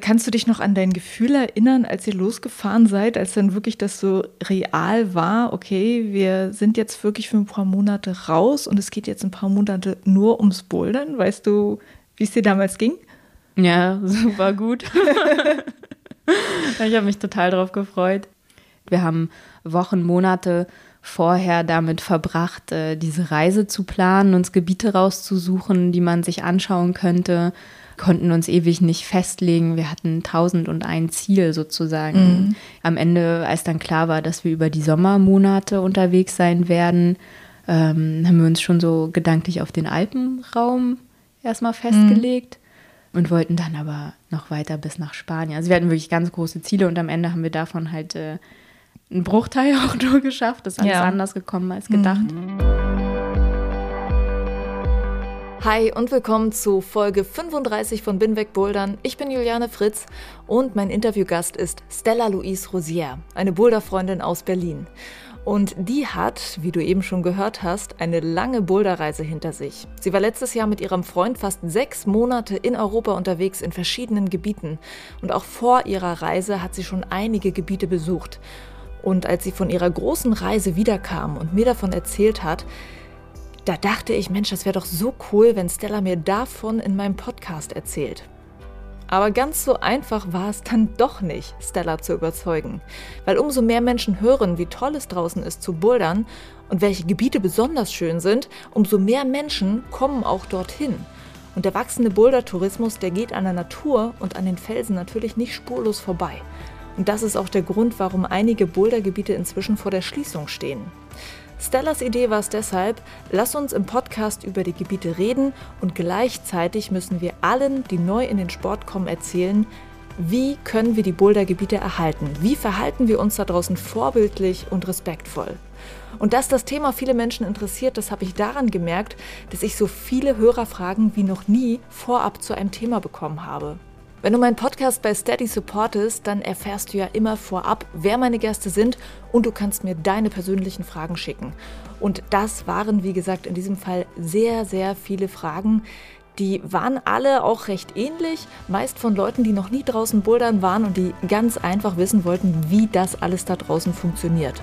Kannst du dich noch an dein Gefühl erinnern, als ihr losgefahren seid, als dann wirklich das so real war, okay, wir sind jetzt wirklich für ein paar Monate raus und es geht jetzt ein paar Monate nur ums Bouldern? Weißt du, wie es dir damals ging? Ja, super gut. ich habe mich total drauf gefreut. Wir haben Wochen, Monate vorher damit verbracht, äh, diese Reise zu planen, uns Gebiete rauszusuchen, die man sich anschauen könnte konnten uns ewig nicht festlegen. Wir hatten tausend und ein Ziel sozusagen. Mhm. Am Ende, als dann klar war, dass wir über die Sommermonate unterwegs sein werden, ähm, haben wir uns schon so gedanklich auf den Alpenraum erstmal festgelegt mhm. und wollten dann aber noch weiter bis nach Spanien. Also wir hatten wirklich ganz große Ziele und am Ende haben wir davon halt äh, einen Bruchteil auch nur geschafft. Das ist alles ja. anders gekommen als gedacht. Mhm. Hi und willkommen zu Folge 35 von Binweg Bouldern. Ich bin Juliane Fritz und mein Interviewgast ist Stella Louise Rosier, eine Boulderfreundin aus Berlin. Und die hat, wie du eben schon gehört hast, eine lange Boulderreise hinter sich. Sie war letztes Jahr mit ihrem Freund fast sechs Monate in Europa unterwegs in verschiedenen Gebieten. Und auch vor ihrer Reise hat sie schon einige Gebiete besucht. Und als sie von ihrer großen Reise wiederkam und mir davon erzählt hat, da dachte ich, Mensch, das wäre doch so cool, wenn Stella mir davon in meinem Podcast erzählt. Aber ganz so einfach war es dann doch nicht, Stella zu überzeugen. Weil umso mehr Menschen hören, wie toll es draußen ist zu bouldern und welche Gebiete besonders schön sind, umso mehr Menschen kommen auch dorthin. Und der wachsende Bouldertourismus, der geht an der Natur und an den Felsen natürlich nicht spurlos vorbei. Und das ist auch der Grund, warum einige Bouldergebiete inzwischen vor der Schließung stehen. Stellas Idee war es deshalb, lass uns im Podcast über die Gebiete reden und gleichzeitig müssen wir allen, die neu in den Sport kommen, erzählen, wie können wir die Bouldergebiete erhalten? Wie verhalten wir uns da draußen vorbildlich und respektvoll? Und dass das Thema viele Menschen interessiert, das habe ich daran gemerkt, dass ich so viele Hörerfragen wie noch nie vorab zu einem Thema bekommen habe. Wenn du meinen Podcast bei Steady supportest, dann erfährst du ja immer vorab, wer meine Gäste sind und du kannst mir deine persönlichen Fragen schicken. Und das waren, wie gesagt, in diesem Fall sehr, sehr viele Fragen. Die waren alle auch recht ähnlich, meist von Leuten, die noch nie draußen bouldern waren und die ganz einfach wissen wollten, wie das alles da draußen funktioniert.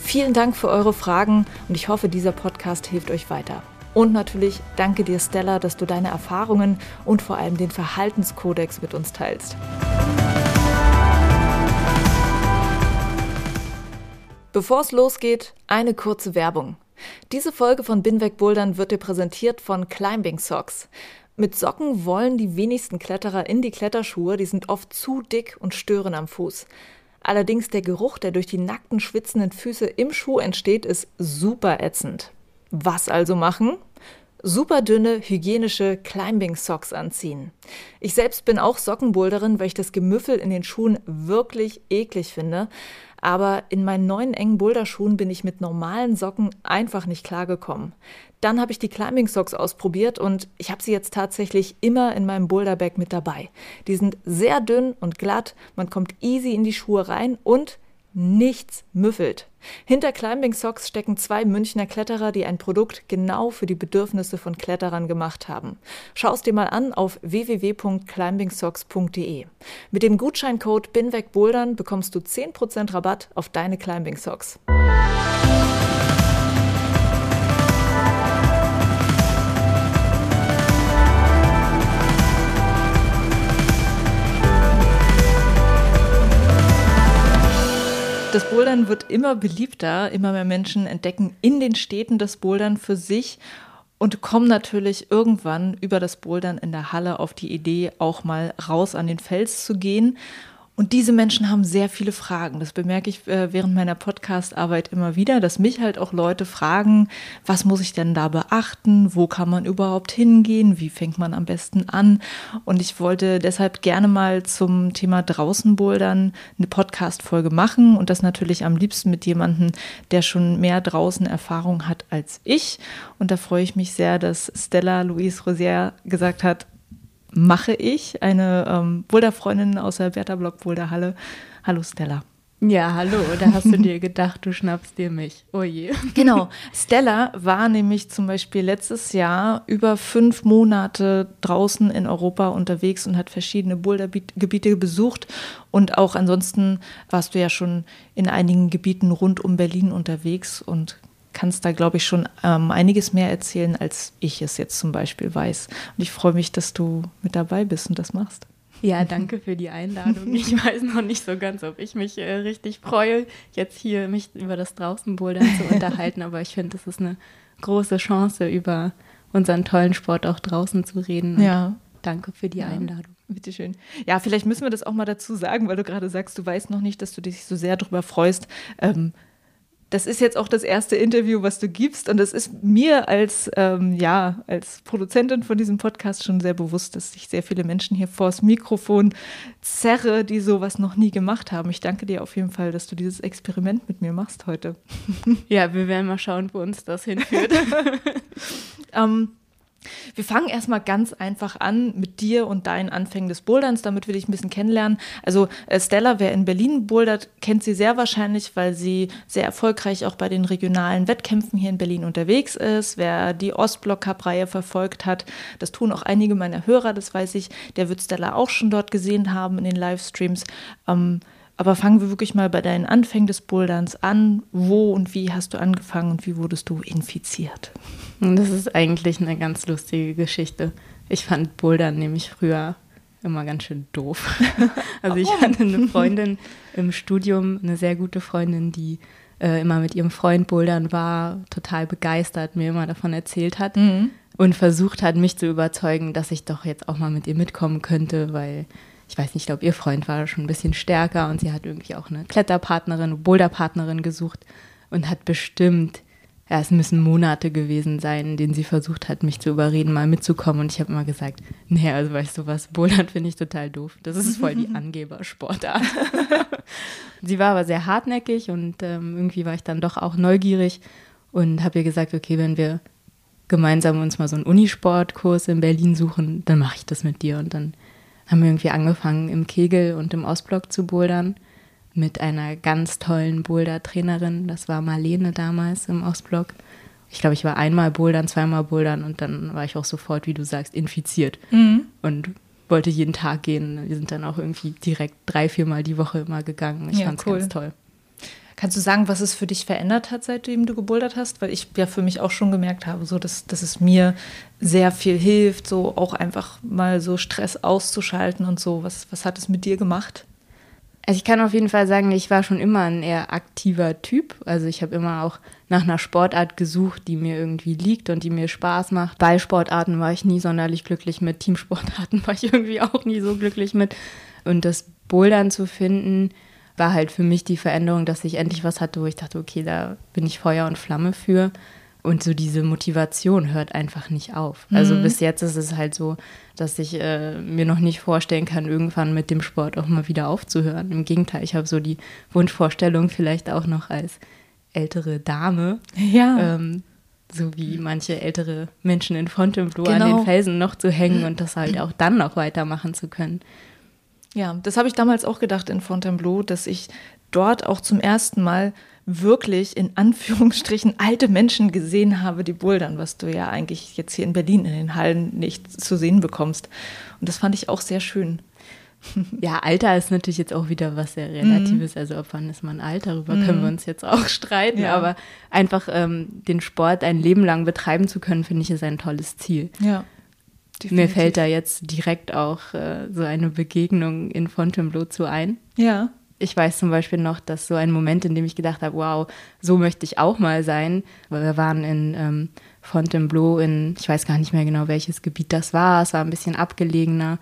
Vielen Dank für eure Fragen und ich hoffe, dieser Podcast hilft euch weiter. Und natürlich danke dir, Stella, dass du deine Erfahrungen und vor allem den Verhaltenskodex mit uns teilst. Bevor es losgeht, eine kurze Werbung. Diese Folge von Binweg Bouldern wird dir präsentiert von Climbing Socks. Mit Socken wollen die wenigsten Kletterer in die Kletterschuhe, die sind oft zu dick und stören am Fuß. Allerdings der Geruch, der durch die nackten, schwitzenden Füße im Schuh entsteht, ist super ätzend. Was also machen? Super dünne, hygienische Climbing Socks anziehen. Ich selbst bin auch Sockenboulderin, weil ich das Gemüffel in den Schuhen wirklich eklig finde. Aber in meinen neuen engen Boulderschuhen bin ich mit normalen Socken einfach nicht klargekommen. Dann habe ich die Climbing Socks ausprobiert und ich habe sie jetzt tatsächlich immer in meinem Boulderbag mit dabei. Die sind sehr dünn und glatt, man kommt easy in die Schuhe rein und nichts müffelt. Hinter Climbing Socks stecken zwei Münchner Kletterer, die ein Produkt genau für die Bedürfnisse von Kletterern gemacht haben. Schau es dir mal an auf www.climbingsocks.de. Mit dem Gutscheincode BINWEGBouldern bekommst du 10% Rabatt auf deine Climbing Socks. Das Bouldern wird immer beliebter, immer mehr Menschen entdecken in den Städten das Bouldern für sich und kommen natürlich irgendwann über das Bouldern in der Halle auf die Idee, auch mal raus an den Fels zu gehen. Und diese Menschen haben sehr viele Fragen. Das bemerke ich äh, während meiner Podcast-Arbeit immer wieder, dass mich halt auch Leute fragen, was muss ich denn da beachten? Wo kann man überhaupt hingehen? Wie fängt man am besten an? Und ich wollte deshalb gerne mal zum Thema Draußenbouldern eine Podcast-Folge machen und das natürlich am liebsten mit jemandem, der schon mehr draußen Erfahrung hat als ich. Und da freue ich mich sehr, dass Stella Louise Rosier gesagt hat, mache ich, eine ähm, Boulder-Freundin aus der Bertha Block Boulder Halle. Hallo Stella. Ja, hallo, da hast du dir gedacht, du schnappst dir mich. Oh je. Genau. Stella war nämlich zum Beispiel letztes Jahr über fünf Monate draußen in Europa unterwegs und hat verschiedene Bouldergebiete besucht. Und auch ansonsten warst du ja schon in einigen Gebieten rund um Berlin unterwegs und kannst da, glaube ich, schon ähm, einiges mehr erzählen, als ich es jetzt zum Beispiel weiß. Und ich freue mich, dass du mit dabei bist und das machst. Ja, danke für die Einladung. Ich weiß noch nicht so ganz, ob ich mich äh, richtig freue, jetzt hier mich über das Draußenbouldern zu unterhalten, aber ich finde, es ist eine große Chance, über unseren tollen Sport auch draußen zu reden. Ja. Danke für die ja. Einladung. Bitteschön. Ja, vielleicht müssen wir das auch mal dazu sagen, weil du gerade sagst, du weißt noch nicht, dass du dich so sehr darüber freust. Ähm, das ist jetzt auch das erste Interview, was du gibst. Und das ist mir als, ähm, ja, als Produzentin von diesem Podcast schon sehr bewusst, dass ich sehr viele Menschen hier vors Mikrofon zerre, die sowas noch nie gemacht haben. Ich danke dir auf jeden Fall, dass du dieses Experiment mit mir machst heute. Ja, wir werden mal schauen, wo uns das hinführt. ähm, wir fangen erstmal ganz einfach an mit dir und deinen Anfängen des Boulderns, damit wir dich ein bisschen kennenlernen. Also äh, Stella, wer in Berlin bouldert, kennt sie sehr wahrscheinlich, weil sie sehr erfolgreich auch bei den regionalen Wettkämpfen hier in Berlin unterwegs ist. Wer die Ostblock Cup Reihe verfolgt hat, das tun auch einige meiner Hörer, das weiß ich, der wird Stella auch schon dort gesehen haben in den Livestreams. Ähm, aber fangen wir wirklich mal bei deinen Anfängen des Boulderns an. Wo und wie hast du angefangen und wie wurdest du infiziert? Das ist eigentlich eine ganz lustige Geschichte. Ich fand Bouldern nämlich früher immer ganz schön doof. Also ich hatte eine Freundin im Studium, eine sehr gute Freundin, die äh, immer mit ihrem Freund Bouldern war, total begeistert, mir immer davon erzählt hat mhm. und versucht hat, mich zu überzeugen, dass ich doch jetzt auch mal mit ihr mitkommen könnte, weil ich weiß nicht, ich glaube, ihr Freund war schon ein bisschen stärker und sie hat irgendwie auch eine Kletterpartnerin, Boulderpartnerin gesucht und hat bestimmt, ja, es müssen Monate gewesen sein, in denen sie versucht hat, mich zu überreden, mal mitzukommen. Und ich habe immer gesagt, nee, also weißt du was, Bouldern finde ich total doof. Das ist voll die Angebersportart. sie war aber sehr hartnäckig und ähm, irgendwie war ich dann doch auch neugierig und habe ihr gesagt, okay, wenn wir gemeinsam uns mal so einen Unisportkurs in Berlin suchen, dann mache ich das mit dir und dann haben wir irgendwie angefangen im Kegel und im Ostblock zu bouldern mit einer ganz tollen Boulder-Trainerin. Das war Marlene damals im Ostblock. Ich glaube, ich war einmal bouldern, zweimal bouldern und dann war ich auch sofort, wie du sagst, infiziert mhm. und wollte jeden Tag gehen. Wir sind dann auch irgendwie direkt drei, viermal die Woche immer gegangen. Ich ja, fand es cool. ganz toll. Kannst du sagen, was es für dich verändert hat, seitdem du gebouldert hast? Weil ich ja für mich auch schon gemerkt habe, so dass, dass es mir sehr viel hilft, so auch einfach mal so Stress auszuschalten und so. Was, was hat es mit dir gemacht? Also ich kann auf jeden Fall sagen, ich war schon immer ein eher aktiver Typ. Also ich habe immer auch nach einer Sportart gesucht, die mir irgendwie liegt und die mir Spaß macht. Ballsportarten war ich nie sonderlich glücklich mit, Teamsportarten war ich irgendwie auch nie so glücklich mit. Und das Bouldern zu finden, war halt für mich die Veränderung, dass ich endlich was hatte, wo ich dachte, okay, da bin ich Feuer und Flamme für. Und so diese Motivation hört einfach nicht auf. Also mhm. bis jetzt ist es halt so, dass ich äh, mir noch nicht vorstellen kann, irgendwann mit dem Sport auch mal wieder aufzuhören. Im Gegenteil, ich habe so die Wunschvorstellung vielleicht auch noch als ältere Dame. Ja. Ähm, so wie manche ältere Menschen in Fontainebleau genau. an den Felsen noch zu hängen und das halt auch dann noch weitermachen zu können. Ja, das habe ich damals auch gedacht in Fontainebleau, dass ich dort auch zum ersten Mal wirklich in Anführungsstrichen alte Menschen gesehen habe, die bouldern, was du ja eigentlich jetzt hier in Berlin in den Hallen nicht zu sehen bekommst. Und das fand ich auch sehr schön. Ja, Alter ist natürlich jetzt auch wieder was sehr Relatives. Mhm. Also, ob wann ist man alt, darüber mhm. können wir uns jetzt auch streiten. Ja. Aber einfach ähm, den Sport ein Leben lang betreiben zu können, finde ich, ist ein tolles Ziel. Ja. Definitiv. Mir fällt da jetzt direkt auch äh, so eine Begegnung in Fontainebleau zu ein. Ja. Ich weiß zum Beispiel noch, dass so ein Moment, in dem ich gedacht habe, wow, so möchte ich auch mal sein, weil wir waren in ähm, Fontainebleau in, ich weiß gar nicht mehr genau, welches Gebiet das war, es war ein bisschen abgelegener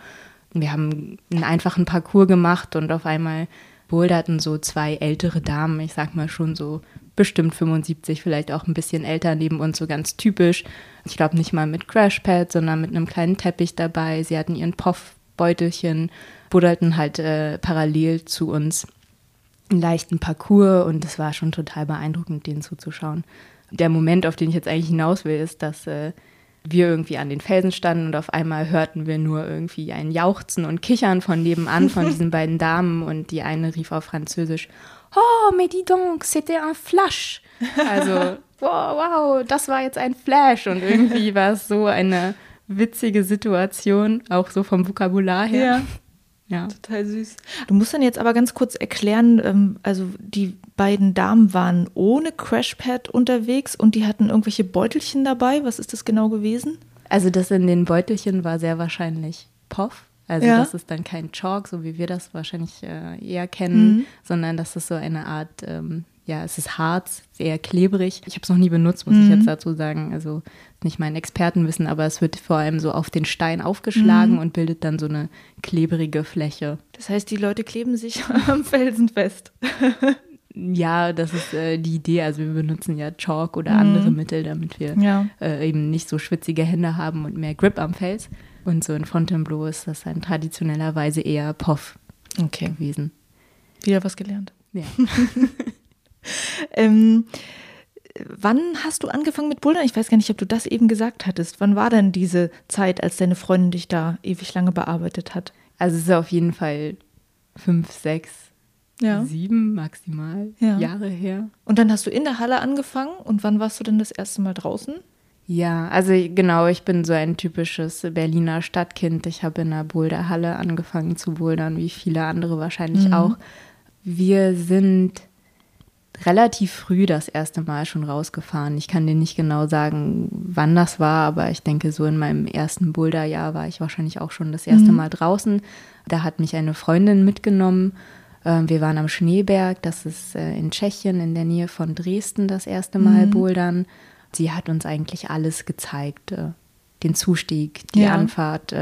Wir haben einen einfachen Parcours gemacht und auf einmal boulderten so zwei ältere Damen, ich sag mal schon so bestimmt 75, vielleicht auch ein bisschen älter neben uns, so ganz typisch. Ich glaube nicht mal mit Crashpad, sondern mit einem kleinen Teppich dabei. Sie hatten ihren Poffbeutelchen, buddelten halt äh, parallel zu uns einen leichten Parcours und es war schon total beeindruckend, denen zuzuschauen. Der Moment, auf den ich jetzt eigentlich hinaus will, ist, dass äh, wir irgendwie an den Felsen standen und auf einmal hörten wir nur irgendwie ein Jauchzen und Kichern von nebenan von diesen beiden Damen und die eine rief auf Französisch, Oh, mais dis donc, c'était un flash. Also, wow, wow, das war jetzt ein Flash und irgendwie war es so eine witzige Situation, auch so vom Vokabular her. Ja. Ja. Total süß. Du musst dann jetzt aber ganz kurz erklären, ähm, also die beiden Damen waren ohne Crashpad unterwegs und die hatten irgendwelche Beutelchen dabei. Was ist das genau gewesen? Also das in den Beutelchen war sehr wahrscheinlich Poff. Also ja. das ist dann kein Chalk, so wie wir das wahrscheinlich äh, eher kennen, mhm. sondern das ist so eine Art ähm, ja, es ist Harz, sehr klebrig. Ich habe es noch nie benutzt, muss mhm. ich jetzt dazu sagen. Also nicht mein Expertenwissen, aber es wird vor allem so auf den Stein aufgeschlagen mhm. und bildet dann so eine klebrige Fläche. Das heißt, die Leute kleben sich am Felsen fest. ja, das ist äh, die Idee. Also wir benutzen ja Chalk oder mhm. andere Mittel, damit wir ja. äh, eben nicht so schwitzige Hände haben und mehr Grip am Fels. Und so in Fontainebleau ist das dann traditionellerweise eher Poff okay. gewesen. Wieder was gelernt. Ja. ähm, wann hast du angefangen mit Bouldern? Ich weiß gar nicht, ob du das eben gesagt hattest. Wann war denn diese Zeit, als deine Freundin dich da ewig lange bearbeitet hat? Also es ist auf jeden Fall fünf, sechs, ja. sieben maximal ja. Jahre her. Und dann hast du in der Halle angefangen und wann warst du denn das erste Mal draußen? Ja, also genau, ich bin so ein typisches Berliner Stadtkind. Ich habe in der Boulderhalle angefangen zu bouldern, wie viele andere wahrscheinlich mhm. auch. Wir sind relativ früh das erste Mal schon rausgefahren. Ich kann dir nicht genau sagen, wann das war, aber ich denke, so in meinem ersten Boulderjahr war ich wahrscheinlich auch schon das erste mhm. Mal draußen. Da hat mich eine Freundin mitgenommen. Ähm, wir waren am Schneeberg, das ist äh, in Tschechien in der Nähe von Dresden das erste Mal mhm. bouldern. Sie hat uns eigentlich alles gezeigt, äh, den Zustieg, die ja. Anfahrt.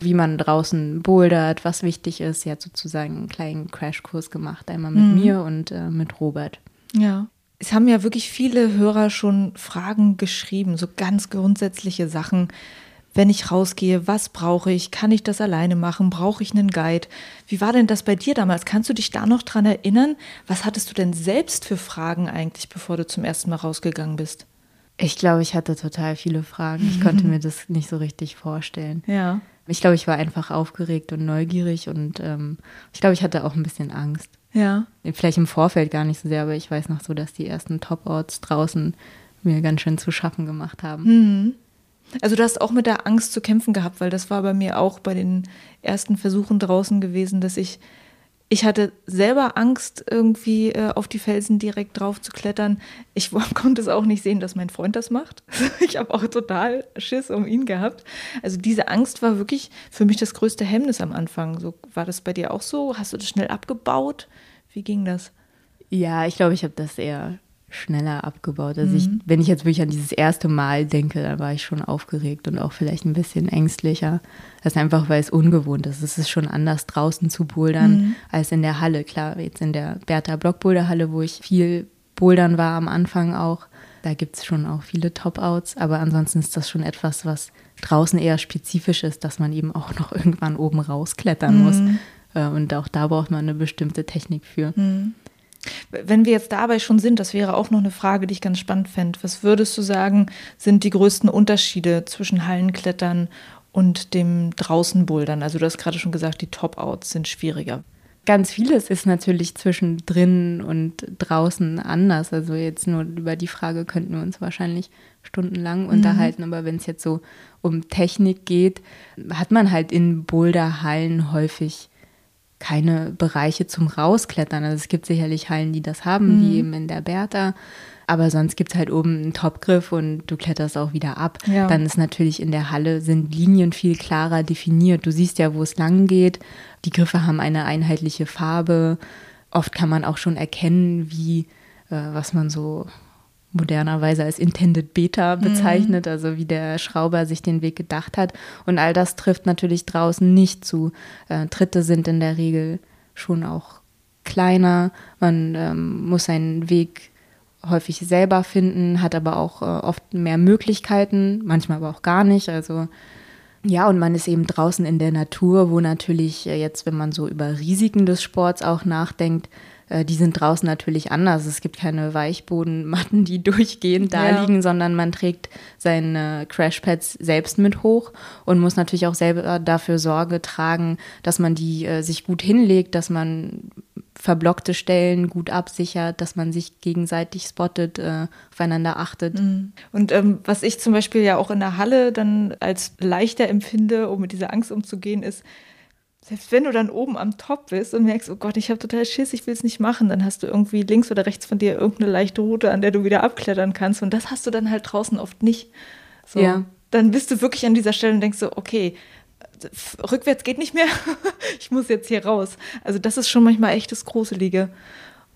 Wie man draußen bouldert, was wichtig ist. Sie hat sozusagen einen kleinen Crashkurs gemacht, einmal mit mhm. mir und äh, mit Robert. Ja. Es haben ja wirklich viele Hörer schon Fragen geschrieben, so ganz grundsätzliche Sachen. Wenn ich rausgehe, was brauche ich? Kann ich das alleine machen? Brauche ich einen Guide? Wie war denn das bei dir damals? Kannst du dich da noch dran erinnern? Was hattest du denn selbst für Fragen eigentlich, bevor du zum ersten Mal rausgegangen bist? Ich glaube, ich hatte total viele Fragen. Ich konnte mir das nicht so richtig vorstellen. Ja. Ich glaube, ich war einfach aufgeregt und neugierig und ähm, ich glaube, ich hatte auch ein bisschen Angst. Ja. Vielleicht im Vorfeld gar nicht so sehr, aber ich weiß noch so, dass die ersten Top-Orts draußen mir ganz schön zu schaffen gemacht haben. Mhm. Also du hast auch mit der Angst zu kämpfen gehabt, weil das war bei mir auch bei den ersten Versuchen draußen gewesen, dass ich ich hatte selber Angst, irgendwie äh, auf die Felsen direkt drauf zu klettern. Ich konnte es auch nicht sehen, dass mein Freund das macht. ich habe auch total Schiss um ihn gehabt. Also diese Angst war wirklich für mich das größte Hemmnis am Anfang. So war das bei dir auch so? Hast du das schnell abgebaut? Wie ging das? Ja, ich glaube, ich habe das eher schneller abgebaut. Also mhm. ich, wenn ich jetzt wirklich an dieses erste Mal denke, dann war ich schon aufgeregt und auch vielleicht ein bisschen ängstlicher. Das ist einfach, weil es ungewohnt ist. Es ist schon anders draußen zu bouldern mhm. als in der Halle. Klar, jetzt in der Bertha Block Boulder Halle, wo ich viel bouldern war am Anfang auch, da gibt es schon auch viele Top-Outs. Aber ansonsten ist das schon etwas, was draußen eher spezifisch ist, dass man eben auch noch irgendwann oben rausklettern mhm. muss. Äh, und auch da braucht man eine bestimmte Technik für. Wenn wir jetzt dabei schon sind, das wäre auch noch eine Frage, die ich ganz spannend fände. Was würdest du sagen, sind die größten Unterschiede zwischen Hallenklettern und dem Draußenbouldern? Also du hast gerade schon gesagt, die Top-Outs sind schwieriger. Ganz vieles ist natürlich zwischen drin und draußen anders. Also jetzt nur über die Frage könnten wir uns wahrscheinlich stundenlang mhm. unterhalten. Aber wenn es jetzt so um Technik geht, hat man halt in Boulderhallen häufig keine Bereiche zum Rausklettern. Also es gibt sicherlich Hallen, die das haben, mhm. wie eben in der Bertha. Aber sonst gibt es halt oben einen Topgriff und du kletterst auch wieder ab. Ja. Dann ist natürlich in der Halle sind Linien viel klarer definiert. Du siehst ja, wo es lang geht. Die Griffe haben eine einheitliche Farbe. Oft kann man auch schon erkennen, wie, äh, was man so modernerweise als Intended Beta mhm. bezeichnet, mhm. also wie der Schrauber sich den Weg gedacht hat. Und all das trifft natürlich draußen nicht zu. Äh, Tritte sind in der Regel schon auch kleiner. Man ähm, muss seinen Weg häufig selber finden, hat aber auch äh, oft mehr Möglichkeiten, manchmal aber auch gar nicht. Also ja, und man ist eben draußen in der Natur, wo natürlich äh, jetzt, wenn man so über Risiken des Sports auch nachdenkt, die sind draußen natürlich anders. Es gibt keine Weichbodenmatten, die durchgehend da ja. liegen, sondern man trägt seine Crashpads selbst mit hoch und muss natürlich auch selber dafür Sorge tragen, dass man die äh, sich gut hinlegt, dass man verblockte Stellen gut absichert, dass man sich gegenseitig spottet, äh, aufeinander achtet. Mhm. Und ähm, was ich zum Beispiel ja auch in der Halle dann als leichter empfinde, um mit dieser Angst umzugehen, ist, selbst wenn du dann oben am Top bist und merkst, oh Gott, ich habe total Schiss, ich will es nicht machen, dann hast du irgendwie links oder rechts von dir irgendeine leichte Route, an der du wieder abklettern kannst. Und das hast du dann halt draußen oft nicht. So, ja. Dann bist du wirklich an dieser Stelle und denkst so, okay, rückwärts geht nicht mehr, ich muss jetzt hier raus. Also das ist schon manchmal echt das Gruselige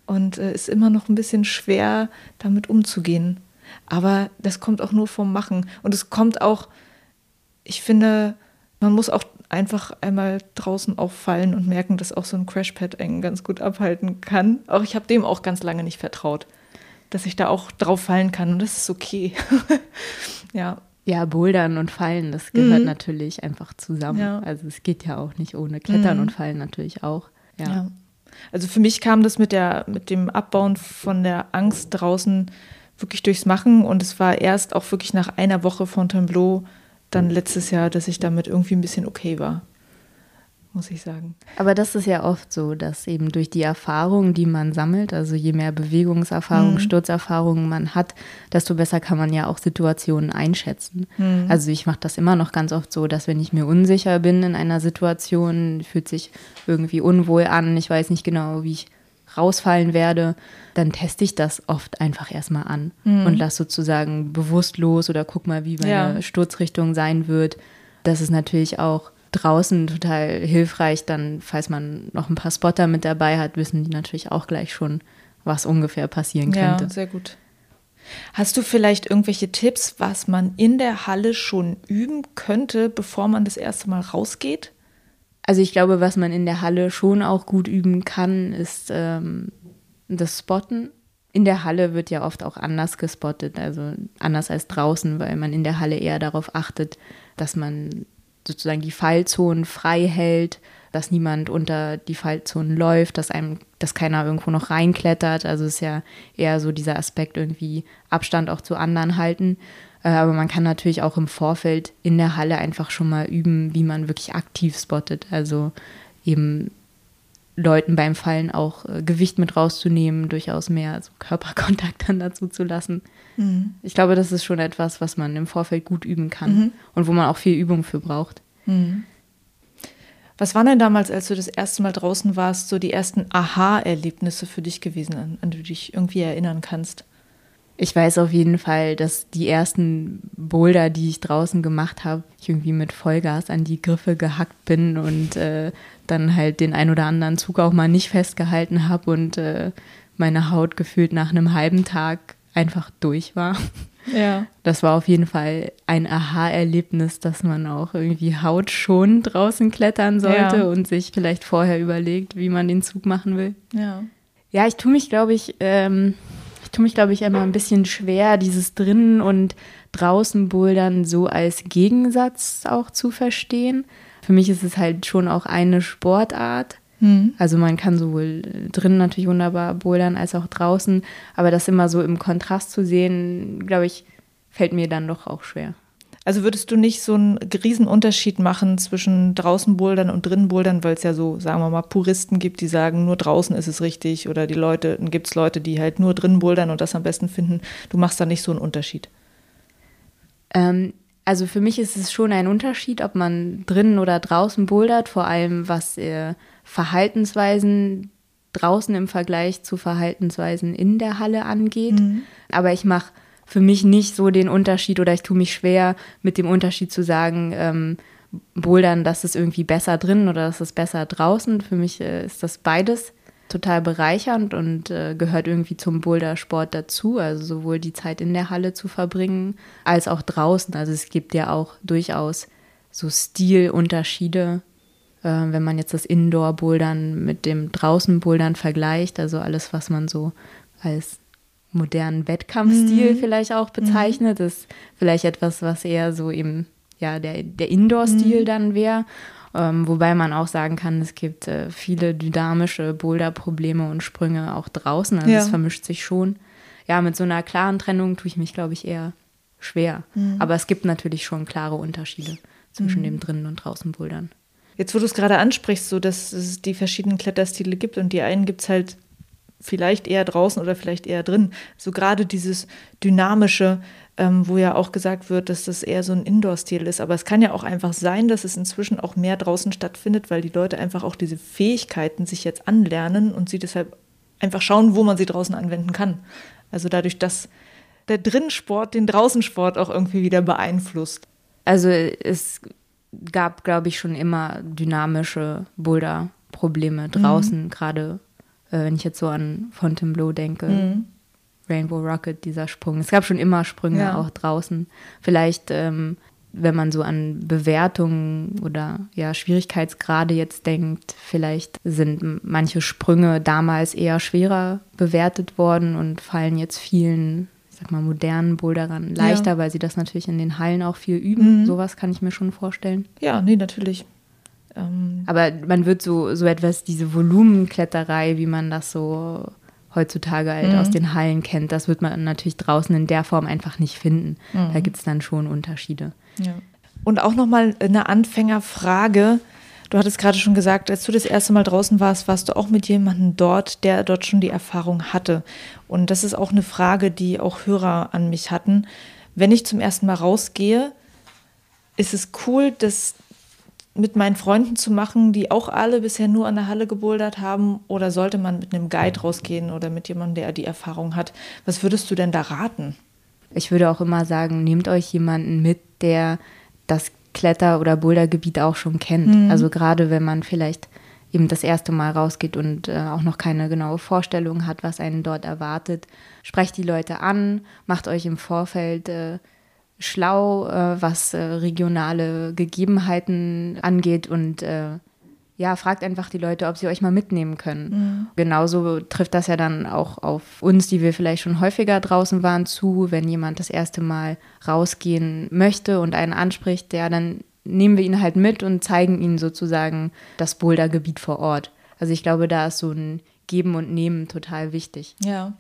und äh, ist immer noch ein bisschen schwer, damit umzugehen. Aber das kommt auch nur vom Machen. Und es kommt auch, ich finde, man muss auch einfach einmal draußen auffallen und merken, dass auch so ein Crashpad einen ganz gut abhalten kann. Auch ich habe dem auch ganz lange nicht vertraut, dass ich da auch drauf fallen kann und das ist okay. ja. Ja, Bouldern und Fallen, das gehört mhm. natürlich einfach zusammen. Ja. Also es geht ja auch nicht ohne Klettern mhm. und Fallen natürlich auch. Ja. ja. Also für mich kam das mit, der, mit dem Abbauen von der Angst draußen wirklich durchs Machen und es war erst auch wirklich nach einer Woche von Tableau dann letztes Jahr, dass ich damit irgendwie ein bisschen okay war muss ich sagen. Aber das ist ja oft so, dass eben durch die Erfahrungen, die man sammelt, also je mehr Bewegungserfahrung, mhm. Sturzerfahrungen man hat, desto besser kann man ja auch Situationen einschätzen. Mhm. Also ich mache das immer noch ganz oft so, dass wenn ich mir unsicher bin in einer Situation, fühlt sich irgendwie unwohl an, ich weiß nicht genau, wie ich rausfallen werde, dann teste ich das oft einfach erstmal an mhm. und lasse sozusagen bewusst los oder guck mal, wie meine ja. Sturzrichtung sein wird. Das ist natürlich auch draußen total hilfreich. Dann, falls man noch ein paar Spotter mit dabei hat, wissen die natürlich auch gleich schon, was ungefähr passieren könnte. Ja, sehr gut. Hast du vielleicht irgendwelche Tipps, was man in der Halle schon üben könnte, bevor man das erste Mal rausgeht? Also ich glaube, was man in der Halle schon auch gut üben kann, ist ähm, das Spotten. In der Halle wird ja oft auch anders gespottet, also anders als draußen, weil man in der Halle eher darauf achtet, dass man sozusagen die Fallzonen frei hält, dass niemand unter die Fallzonen läuft, dass einem, dass keiner irgendwo noch reinklettert. Also ist ja eher so dieser Aspekt irgendwie Abstand auch zu anderen halten. Äh, aber man kann natürlich auch im Vorfeld in der Halle einfach schon mal üben, wie man wirklich aktiv spottet. Also eben Leuten beim Fallen auch äh, Gewicht mit rauszunehmen, durchaus mehr so Körperkontakt dann dazu zu lassen. Mhm. Ich glaube, das ist schon etwas, was man im Vorfeld gut üben kann mhm. und wo man auch viel Übung für braucht. Mhm. Was waren denn damals, als du das erste Mal draußen warst, so die ersten Aha-Erlebnisse für dich gewesen, an, an die du dich irgendwie erinnern kannst? Ich weiß auf jeden Fall, dass die ersten Boulder, die ich draußen gemacht habe, ich irgendwie mit Vollgas an die Griffe gehackt bin und äh, dann halt den ein oder anderen Zug auch mal nicht festgehalten habe und äh, meine Haut gefühlt nach einem halben Tag einfach durch war. Ja. Das war auf jeden Fall ein Aha-Erlebnis, dass man auch irgendwie Haut schon draußen klettern sollte ja. und sich vielleicht vorher überlegt, wie man den Zug machen will. Ja. Ja, ich tue mich, glaube ich, ähm, ich tue mich, glaube ich, immer ein bisschen schwer, dieses drinnen und draußen Bouldern so als Gegensatz auch zu verstehen. Für mich ist es halt schon auch eine Sportart. Mhm. Also man kann sowohl drinnen natürlich wunderbar bouldern als auch draußen, aber das immer so im Kontrast zu sehen, glaube ich, fällt mir dann doch auch schwer. Also würdest du nicht so einen Riesenunterschied machen zwischen draußen bouldern und drinnen bouldern, weil es ja so, sagen wir mal, Puristen gibt, die sagen, nur draußen ist es richtig oder die Leute, dann gibt es Leute, die halt nur drinnen bouldern und das am besten finden. Du machst da nicht so einen Unterschied. Ähm, also für mich ist es schon ein Unterschied, ob man drinnen oder draußen bouldert, vor allem was äh, Verhaltensweisen draußen im Vergleich zu Verhaltensweisen in der Halle angeht. Mhm. Aber ich mache für mich nicht so den Unterschied oder ich tue mich schwer mit dem Unterschied zu sagen, ähm, Bouldern, das ist irgendwie besser drin oder das ist besser draußen. Für mich äh, ist das beides total bereichernd und äh, gehört irgendwie zum Bouldersport dazu. Also sowohl die Zeit in der Halle zu verbringen, als auch draußen. Also es gibt ja auch durchaus so Stilunterschiede, äh, wenn man jetzt das Indoor-Bouldern mit dem Draußen-Bouldern vergleicht. Also alles, was man so als modernen Wettkampfstil mhm. vielleicht auch bezeichnet, mhm. ist vielleicht etwas, was eher so eben ja der, der Indoor-Stil mhm. dann wäre. Ähm, wobei man auch sagen kann, es gibt äh, viele dynamische Boulder-Probleme und Sprünge auch draußen. Also es vermischt sich schon. Ja, mit so einer klaren Trennung tue ich mich, glaube ich, eher schwer. Mhm. Aber es gibt natürlich schon klare Unterschiede zwischen mhm. dem drinnen und draußen Bouldern. Jetzt, wo du es gerade ansprichst, so dass es die verschiedenen Kletterstile gibt und die einen gibt es halt vielleicht eher draußen oder vielleicht eher drin. So gerade dieses dynamische, ähm, wo ja auch gesagt wird, dass das eher so ein Indoor-Stil ist. Aber es kann ja auch einfach sein, dass es inzwischen auch mehr draußen stattfindet, weil die Leute einfach auch diese Fähigkeiten sich jetzt anlernen und sie deshalb einfach schauen, wo man sie draußen anwenden kann. Also dadurch, dass der Drinnensport den Draußensport auch irgendwie wieder beeinflusst. Also es gab, glaube ich, schon immer dynamische Boulder-Probleme draußen, mhm. gerade äh, wenn ich jetzt so an Fontainebleau denke. Mhm. Rainbow Rocket, dieser Sprung. Es gab schon immer Sprünge ja. auch draußen. Vielleicht, ähm, wenn man so an Bewertungen oder ja, Schwierigkeitsgrade jetzt denkt, vielleicht sind manche Sprünge damals eher schwerer bewertet worden und fallen jetzt vielen, ich sag mal, modernen Boulderern leichter, ja. weil sie das natürlich in den Hallen auch viel üben. Mhm. Sowas kann ich mir schon vorstellen. Ja, nee, natürlich. Ähm Aber man wird so, so etwas, diese Volumenkletterei, wie man das so heutzutage halt mhm. aus den Hallen kennt. Das wird man natürlich draußen in der Form einfach nicht finden. Mhm. Da gibt es dann schon Unterschiede. Ja. Und auch nochmal eine Anfängerfrage. Du hattest gerade schon gesagt, als du das erste Mal draußen warst, warst du auch mit jemandem dort, der dort schon die Erfahrung hatte. Und das ist auch eine Frage, die auch Hörer an mich hatten. Wenn ich zum ersten Mal rausgehe, ist es cool, dass mit meinen Freunden zu machen, die auch alle bisher nur an der Halle gebouldert haben? Oder sollte man mit einem Guide rausgehen oder mit jemandem, der die Erfahrung hat? Was würdest du denn da raten? Ich würde auch immer sagen, nehmt euch jemanden mit, der das Kletter- oder Bouldergebiet auch schon kennt. Mhm. Also gerade wenn man vielleicht eben das erste Mal rausgeht und äh, auch noch keine genaue Vorstellung hat, was einen dort erwartet. Sprecht die Leute an, macht euch im Vorfeld äh, schlau, äh, was äh, regionale Gegebenheiten angeht und äh, ja, fragt einfach die Leute, ob sie euch mal mitnehmen können. Mhm. Genauso trifft das ja dann auch auf uns, die wir vielleicht schon häufiger draußen waren, zu, wenn jemand das erste Mal rausgehen möchte und einen anspricht, ja, dann nehmen wir ihn halt mit und zeigen ihnen sozusagen das Bouldergebiet vor Ort. Also ich glaube, da ist so ein Geben und Nehmen total wichtig. Ja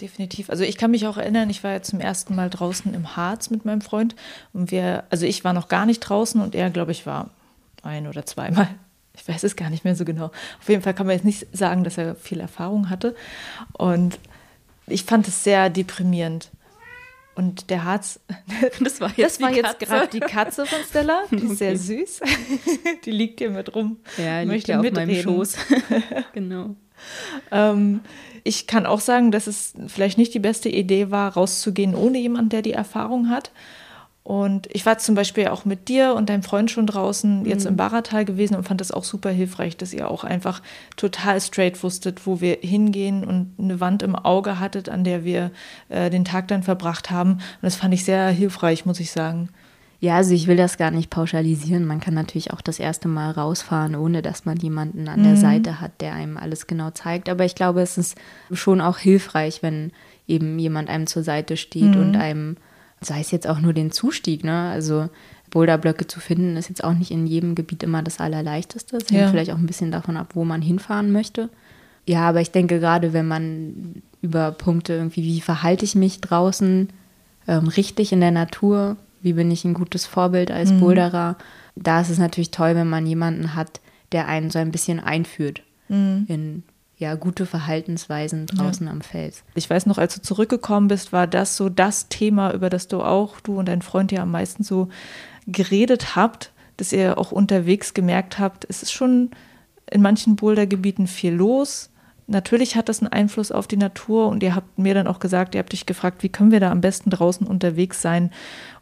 definitiv. Also ich kann mich auch erinnern, ich war ja zum ersten Mal draußen im Harz mit meinem Freund und wir, also ich war noch gar nicht draußen und er, glaube ich, war ein oder zweimal. Ich weiß es gar nicht mehr so genau. Auf jeden Fall kann man jetzt nicht sagen, dass er viel Erfahrung hatte. Und ich fand es sehr deprimierend. Und der Harz, das war jetzt, jetzt gerade die Katze von Stella, die ist okay. sehr süß. die liegt hier mit rum. Ja, liegt ja auf meinem Schoß. genau. ähm, ich kann auch sagen, dass es vielleicht nicht die beste Idee war, rauszugehen ohne jemanden, der die Erfahrung hat. Und ich war zum Beispiel auch mit dir und deinem Freund schon draußen jetzt mhm. im Baratal gewesen und fand das auch super hilfreich, dass ihr auch einfach total straight wusstet, wo wir hingehen und eine Wand im Auge hattet, an der wir äh, den Tag dann verbracht haben. Und das fand ich sehr hilfreich, muss ich sagen. Ja, also ich will das gar nicht pauschalisieren. Man kann natürlich auch das erste Mal rausfahren, ohne dass man jemanden an mhm. der Seite hat, der einem alles genau zeigt. Aber ich glaube, es ist schon auch hilfreich, wenn eben jemand einem zur Seite steht mhm. und einem, sei es jetzt auch nur den Zustieg, ne? Also Boulderblöcke zu finden, ist jetzt auch nicht in jedem Gebiet immer das Allerleichteste. Es hängt ja. vielleicht auch ein bisschen davon ab, wo man hinfahren möchte. Ja, aber ich denke gerade, wenn man über Punkte irgendwie, wie verhalte ich mich draußen ähm, richtig in der Natur, wie bin ich ein gutes Vorbild als mhm. Boulderer. Da ist es natürlich toll, wenn man jemanden hat, der einen so ein bisschen einführt mhm. in ja, gute Verhaltensweisen draußen ja. am Fels. Ich weiß noch, als du zurückgekommen bist, war das so das Thema, über das du auch, du und dein Freund ja am meisten so geredet habt, dass ihr auch unterwegs gemerkt habt, es ist schon in manchen Bouldergebieten viel los. Natürlich hat das einen Einfluss auf die Natur und ihr habt mir dann auch gesagt, ihr habt dich gefragt, wie können wir da am besten draußen unterwegs sein,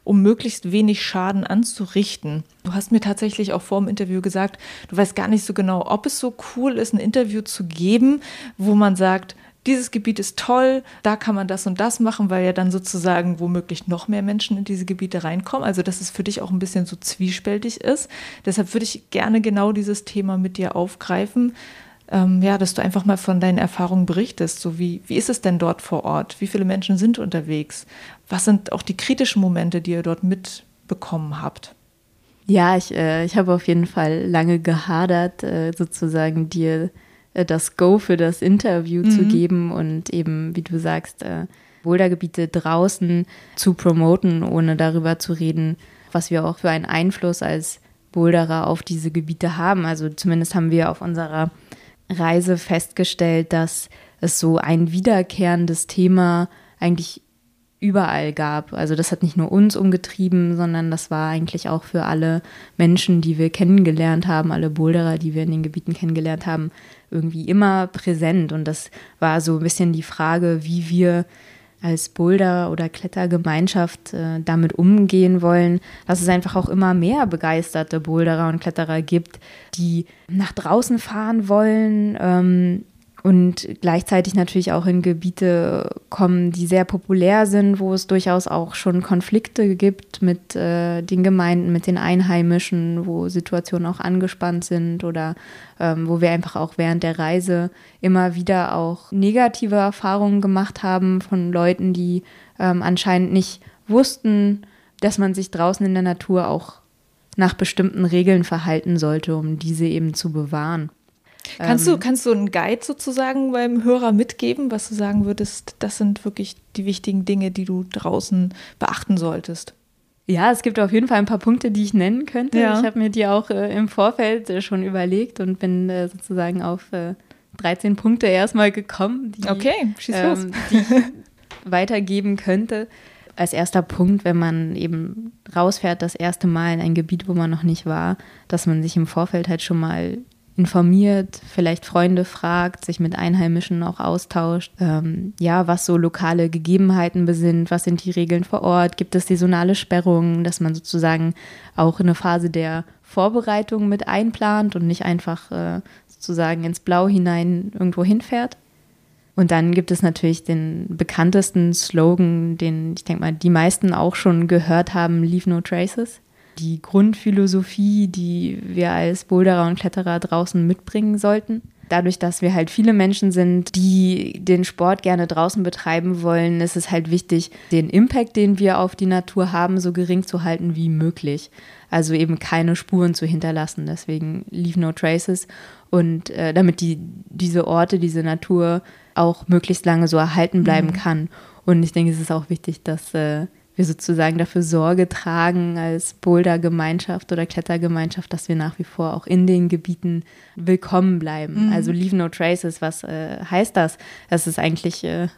um möglichst wenig Schaden anzurichten. Du hast mir tatsächlich auch vor dem Interview gesagt, du weißt gar nicht so genau, ob es so cool ist, ein Interview zu geben, wo man sagt, dieses Gebiet ist toll, da kann man das und das machen, weil ja dann sozusagen womöglich noch mehr Menschen in diese Gebiete reinkommen. Also dass es für dich auch ein bisschen so zwiespältig ist. Deshalb würde ich gerne genau dieses Thema mit dir aufgreifen. Ähm, ja, dass du einfach mal von deinen Erfahrungen berichtest. So wie, wie ist es denn dort vor Ort? Wie viele Menschen sind unterwegs? Was sind auch die kritischen Momente, die ihr dort mitbekommen habt? Ja, ich, äh, ich habe auf jeden Fall lange gehadert, äh, sozusagen dir äh, das Go für das Interview mhm. zu geben und eben, wie du sagst, äh, Bouldergebiete draußen zu promoten, ohne darüber zu reden, was wir auch für einen Einfluss als Boulderer auf diese Gebiete haben. Also zumindest haben wir auf unserer Reise festgestellt, dass es so ein wiederkehrendes Thema eigentlich überall gab. Also das hat nicht nur uns umgetrieben, sondern das war eigentlich auch für alle Menschen, die wir kennengelernt haben, alle Boulderer, die wir in den Gebieten kennengelernt haben, irgendwie immer präsent. Und das war so ein bisschen die Frage, wie wir als Boulder- oder Klettergemeinschaft äh, damit umgehen wollen, dass es einfach auch immer mehr begeisterte Boulderer und Kletterer gibt, die nach draußen fahren wollen, ähm, und gleichzeitig natürlich auch in Gebiete kommen, die sehr populär sind, wo es durchaus auch schon Konflikte gibt mit äh, den Gemeinden, mit den Einheimischen, wo Situationen auch angespannt sind oder ähm, wo wir einfach auch während der Reise immer wieder auch negative Erfahrungen gemacht haben von Leuten, die ähm, anscheinend nicht wussten, dass man sich draußen in der Natur auch nach bestimmten Regeln verhalten sollte, um diese eben zu bewahren. Kannst du, ähm, kannst du einen Guide sozusagen beim Hörer mitgeben, was du sagen würdest, das sind wirklich die wichtigen Dinge, die du draußen beachten solltest? Ja, es gibt auf jeden Fall ein paar Punkte, die ich nennen könnte. Ja. Ich habe mir die auch äh, im Vorfeld äh, schon überlegt und bin äh, sozusagen auf 13 äh, Punkte erstmal gekommen, die, okay, schieß ähm, los. die ich weitergeben könnte. Als erster Punkt, wenn man eben rausfährt, das erste Mal in ein Gebiet, wo man noch nicht war, dass man sich im Vorfeld halt schon mal informiert, vielleicht Freunde fragt, sich mit Einheimischen auch austauscht, ähm, ja, was so lokale Gegebenheiten sind, was sind die Regeln vor Ort, gibt es saisonale Sperrungen, dass man sozusagen auch eine Phase der Vorbereitung mit einplant und nicht einfach äh, sozusagen ins Blau hinein irgendwo hinfährt. Und dann gibt es natürlich den bekanntesten Slogan, den ich denke mal die meisten auch schon gehört haben, Leave No Traces die Grundphilosophie, die wir als Boulderer und Kletterer draußen mitbringen sollten. Dadurch, dass wir halt viele Menschen sind, die den Sport gerne draußen betreiben wollen, ist es halt wichtig, den Impact, den wir auf die Natur haben, so gering zu halten wie möglich. Also eben keine Spuren zu hinterlassen. Deswegen Leave No Traces. Und äh, damit die, diese Orte, diese Natur auch möglichst lange so erhalten bleiben mhm. kann. Und ich denke, es ist auch wichtig, dass äh, wir sozusagen dafür Sorge tragen als Boulder-Gemeinschaft oder Klettergemeinschaft, dass wir nach wie vor auch in den Gebieten willkommen bleiben. Mhm. Also Leave No Traces, was äh, heißt das? Das ist eigentlich äh,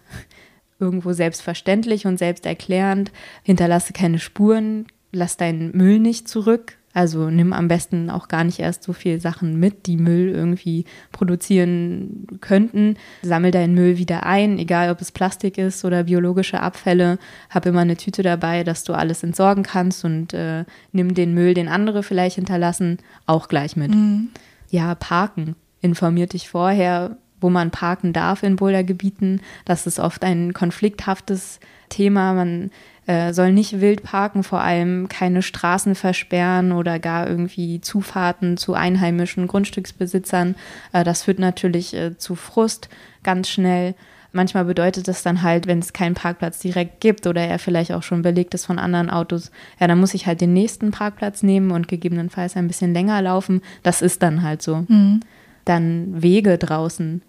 irgendwo selbstverständlich und selbsterklärend. Hinterlasse keine Spuren, lass deinen Müll nicht zurück, also nimm am besten auch gar nicht erst so viel Sachen mit, die Müll irgendwie produzieren könnten. Sammel deinen Müll wieder ein, egal ob es Plastik ist oder biologische Abfälle. Hab immer eine Tüte dabei, dass du alles entsorgen kannst und äh, nimm den Müll, den andere vielleicht hinterlassen, auch gleich mit. Mhm. Ja, parken. Informiert dich vorher, wo man parken darf in Bouldergebieten. Das ist oft ein konflikthaftes Thema. Man äh, soll nicht wild parken, vor allem keine Straßen versperren oder gar irgendwie Zufahrten zu einheimischen Grundstücksbesitzern. Äh, das führt natürlich äh, zu Frust ganz schnell. Manchmal bedeutet das dann halt, wenn es keinen Parkplatz direkt gibt oder er vielleicht auch schon belegt ist von anderen Autos, ja, dann muss ich halt den nächsten Parkplatz nehmen und gegebenenfalls ein bisschen länger laufen. Das ist dann halt so. Mhm. Dann Wege draußen.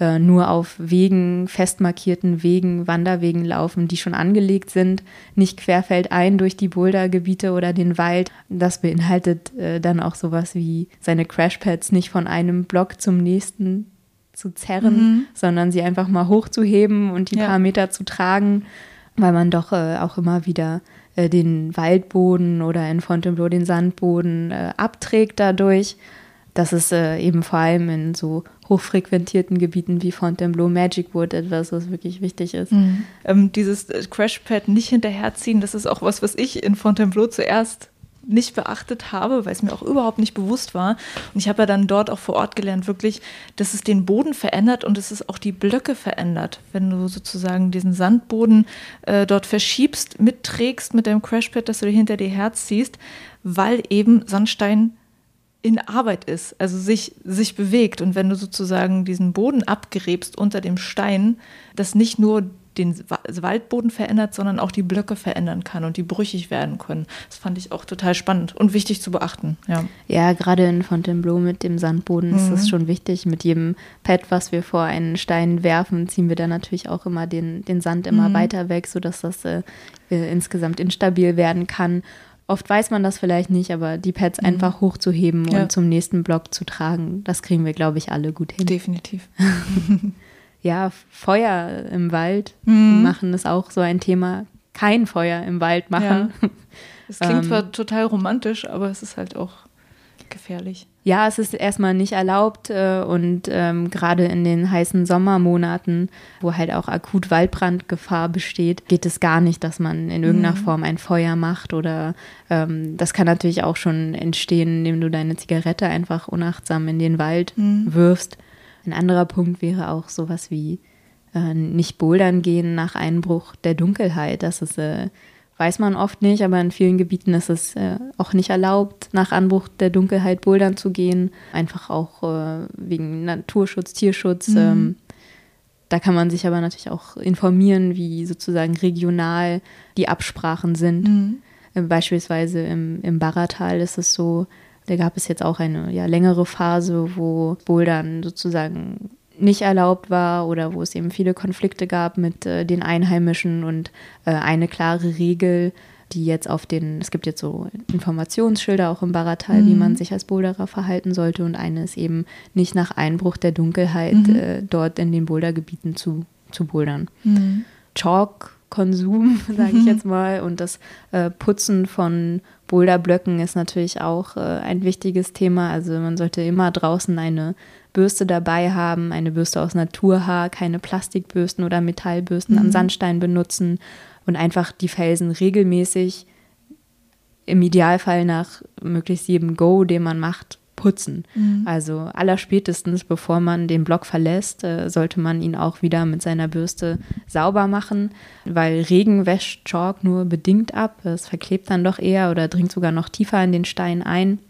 Äh, nur auf Wegen, fest markierten Wegen, Wanderwegen laufen, die schon angelegt sind, nicht querfeldein durch die Bouldergebiete oder den Wald. Das beinhaltet äh, dann auch sowas wie seine Crashpads nicht von einem Block zum nächsten zu zerren, mhm. sondern sie einfach mal hochzuheben und die ja. paar Meter zu tragen, weil man doch äh, auch immer wieder äh, den Waldboden oder in Fontainebleau den Sandboden äh, abträgt dadurch das ist äh, eben vor allem in so hochfrequentierten Gebieten wie Fontainebleau Magic Wood etwas, was wirklich wichtig ist. Mhm. Ähm, dieses äh, Crashpad nicht hinterherziehen, das ist auch was, was ich in Fontainebleau zuerst nicht beachtet habe, weil es mir auch überhaupt nicht bewusst war. Und ich habe ja dann dort auch vor Ort gelernt, wirklich, dass es den Boden verändert und dass es auch die Blöcke verändert. Wenn du sozusagen diesen Sandboden äh, dort verschiebst, mitträgst mit deinem Crashpad, das du hinter dir herziehst, weil eben Sandstein in Arbeit ist, also sich, sich bewegt. Und wenn du sozusagen diesen Boden abgräbst unter dem Stein, das nicht nur den Waldboden verändert, sondern auch die Blöcke verändern kann und die brüchig werden können. Das fand ich auch total spannend und wichtig zu beachten. Ja, ja gerade in Fontainebleau mit dem Sandboden mhm. ist es schon wichtig. Mit jedem Pad, was wir vor einen Stein werfen, ziehen wir dann natürlich auch immer den, den Sand immer mhm. weiter weg, sodass das äh, äh insgesamt instabil werden kann. Oft weiß man das vielleicht nicht, aber die Pads mhm. einfach hochzuheben ja. und zum nächsten Block zu tragen, das kriegen wir, glaube ich, alle gut hin. Definitiv. ja, Feuer im Wald mhm. machen ist auch so ein Thema. Kein Feuer im Wald machen. Ja. Es klingt ähm, zwar total romantisch, aber es ist halt auch gefährlich. Ja, es ist erstmal nicht erlaubt äh, und ähm, gerade in den heißen Sommermonaten, wo halt auch akut Waldbrandgefahr besteht, geht es gar nicht, dass man in irgendeiner mhm. Form ein Feuer macht oder ähm, das kann natürlich auch schon entstehen, indem du deine Zigarette einfach unachtsam in den Wald mhm. wirfst. Ein anderer Punkt wäre auch sowas wie äh, nicht bouldern gehen nach Einbruch der Dunkelheit. Das ist, äh, weiß man oft nicht, aber in vielen Gebieten ist es äh, auch nicht erlaubt, nach Anbruch der Dunkelheit bouldern zu gehen. Einfach auch äh, wegen Naturschutz, Tierschutz. Mhm. Ähm, da kann man sich aber natürlich auch informieren, wie sozusagen regional die Absprachen sind. Mhm. Äh, beispielsweise im, im Barratal ist es so, da gab es jetzt auch eine ja, längere Phase, wo Bouldern sozusagen nicht erlaubt war oder wo es eben viele Konflikte gab mit äh, den Einheimischen und äh, eine klare Regel, die jetzt auf den, es gibt jetzt so Informationsschilder auch im Baratal, mhm. wie man sich als Boulderer verhalten sollte und eine ist eben nicht nach Einbruch der Dunkelheit mhm. äh, dort in den Bouldergebieten zu, zu bouldern. Mhm. Chalk Konsum, sage ich mhm. jetzt mal, und das äh, Putzen von Boulderblöcken ist natürlich auch äh, ein wichtiges Thema. Also man sollte immer draußen eine Bürste dabei haben, eine Bürste aus Naturhaar, keine Plastikbürsten oder Metallbürsten mhm. am Sandstein benutzen und einfach die Felsen regelmäßig im Idealfall nach möglichst jedem Go, den man macht, putzen. Mhm. Also allerspätestens, bevor man den Block verlässt, äh, sollte man ihn auch wieder mit seiner Bürste sauber machen, weil Regen wäscht Chalk nur bedingt ab. Es verklebt dann doch eher oder dringt sogar noch tiefer in den Stein ein.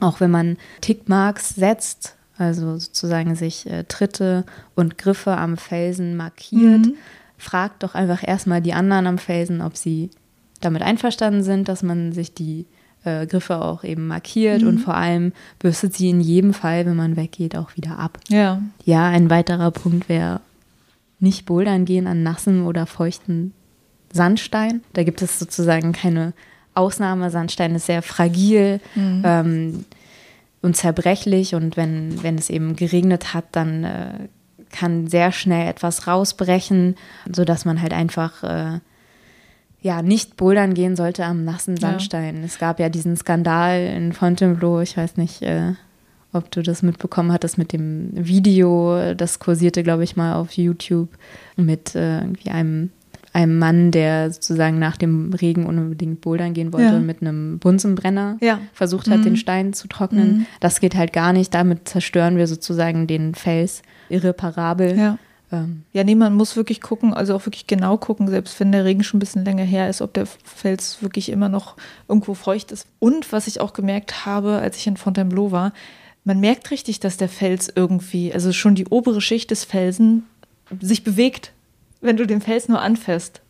Auch wenn man Tickmarks setzt, also sozusagen sich äh, Tritte und Griffe am Felsen markiert, mhm. fragt doch einfach erstmal die anderen am Felsen, ob sie damit einverstanden sind, dass man sich die äh, Griffe auch eben markiert mhm. und vor allem bürstet sie in jedem Fall, wenn man weggeht, auch wieder ab. Ja. Ja, ein weiterer Punkt wäre nicht bouldern gehen an nassen oder feuchten Sandstein. Da gibt es sozusagen keine Ausnahme. Sandstein ist sehr fragil. Mhm. Ähm, und zerbrechlich und wenn, wenn es eben geregnet hat, dann äh, kann sehr schnell etwas rausbrechen, sodass man halt einfach äh, ja, nicht bouldern gehen sollte am nassen Sandstein. Ja. Es gab ja diesen Skandal in Fontainebleau, ich weiß nicht, äh, ob du das mitbekommen hattest mit dem Video, das kursierte, glaube ich, mal auf YouTube mit äh, irgendwie einem, einem Mann, der sozusagen nach dem Regen unbedingt bouldern gehen wollte ja. und mit einem Bunsenbrenner ja. versucht hat, mhm. den Stein zu trocknen. Mhm. Das geht halt gar nicht. Damit zerstören wir sozusagen den Fels irreparabel. Ja. Ähm, ja, nee, man muss wirklich gucken, also auch wirklich genau gucken, selbst wenn der Regen schon ein bisschen länger her ist, ob der Fels wirklich immer noch irgendwo feucht ist. Und was ich auch gemerkt habe, als ich in Fontainebleau war, man merkt richtig, dass der Fels irgendwie, also schon die obere Schicht des Felsen sich bewegt, wenn du den Fels nur anfasst,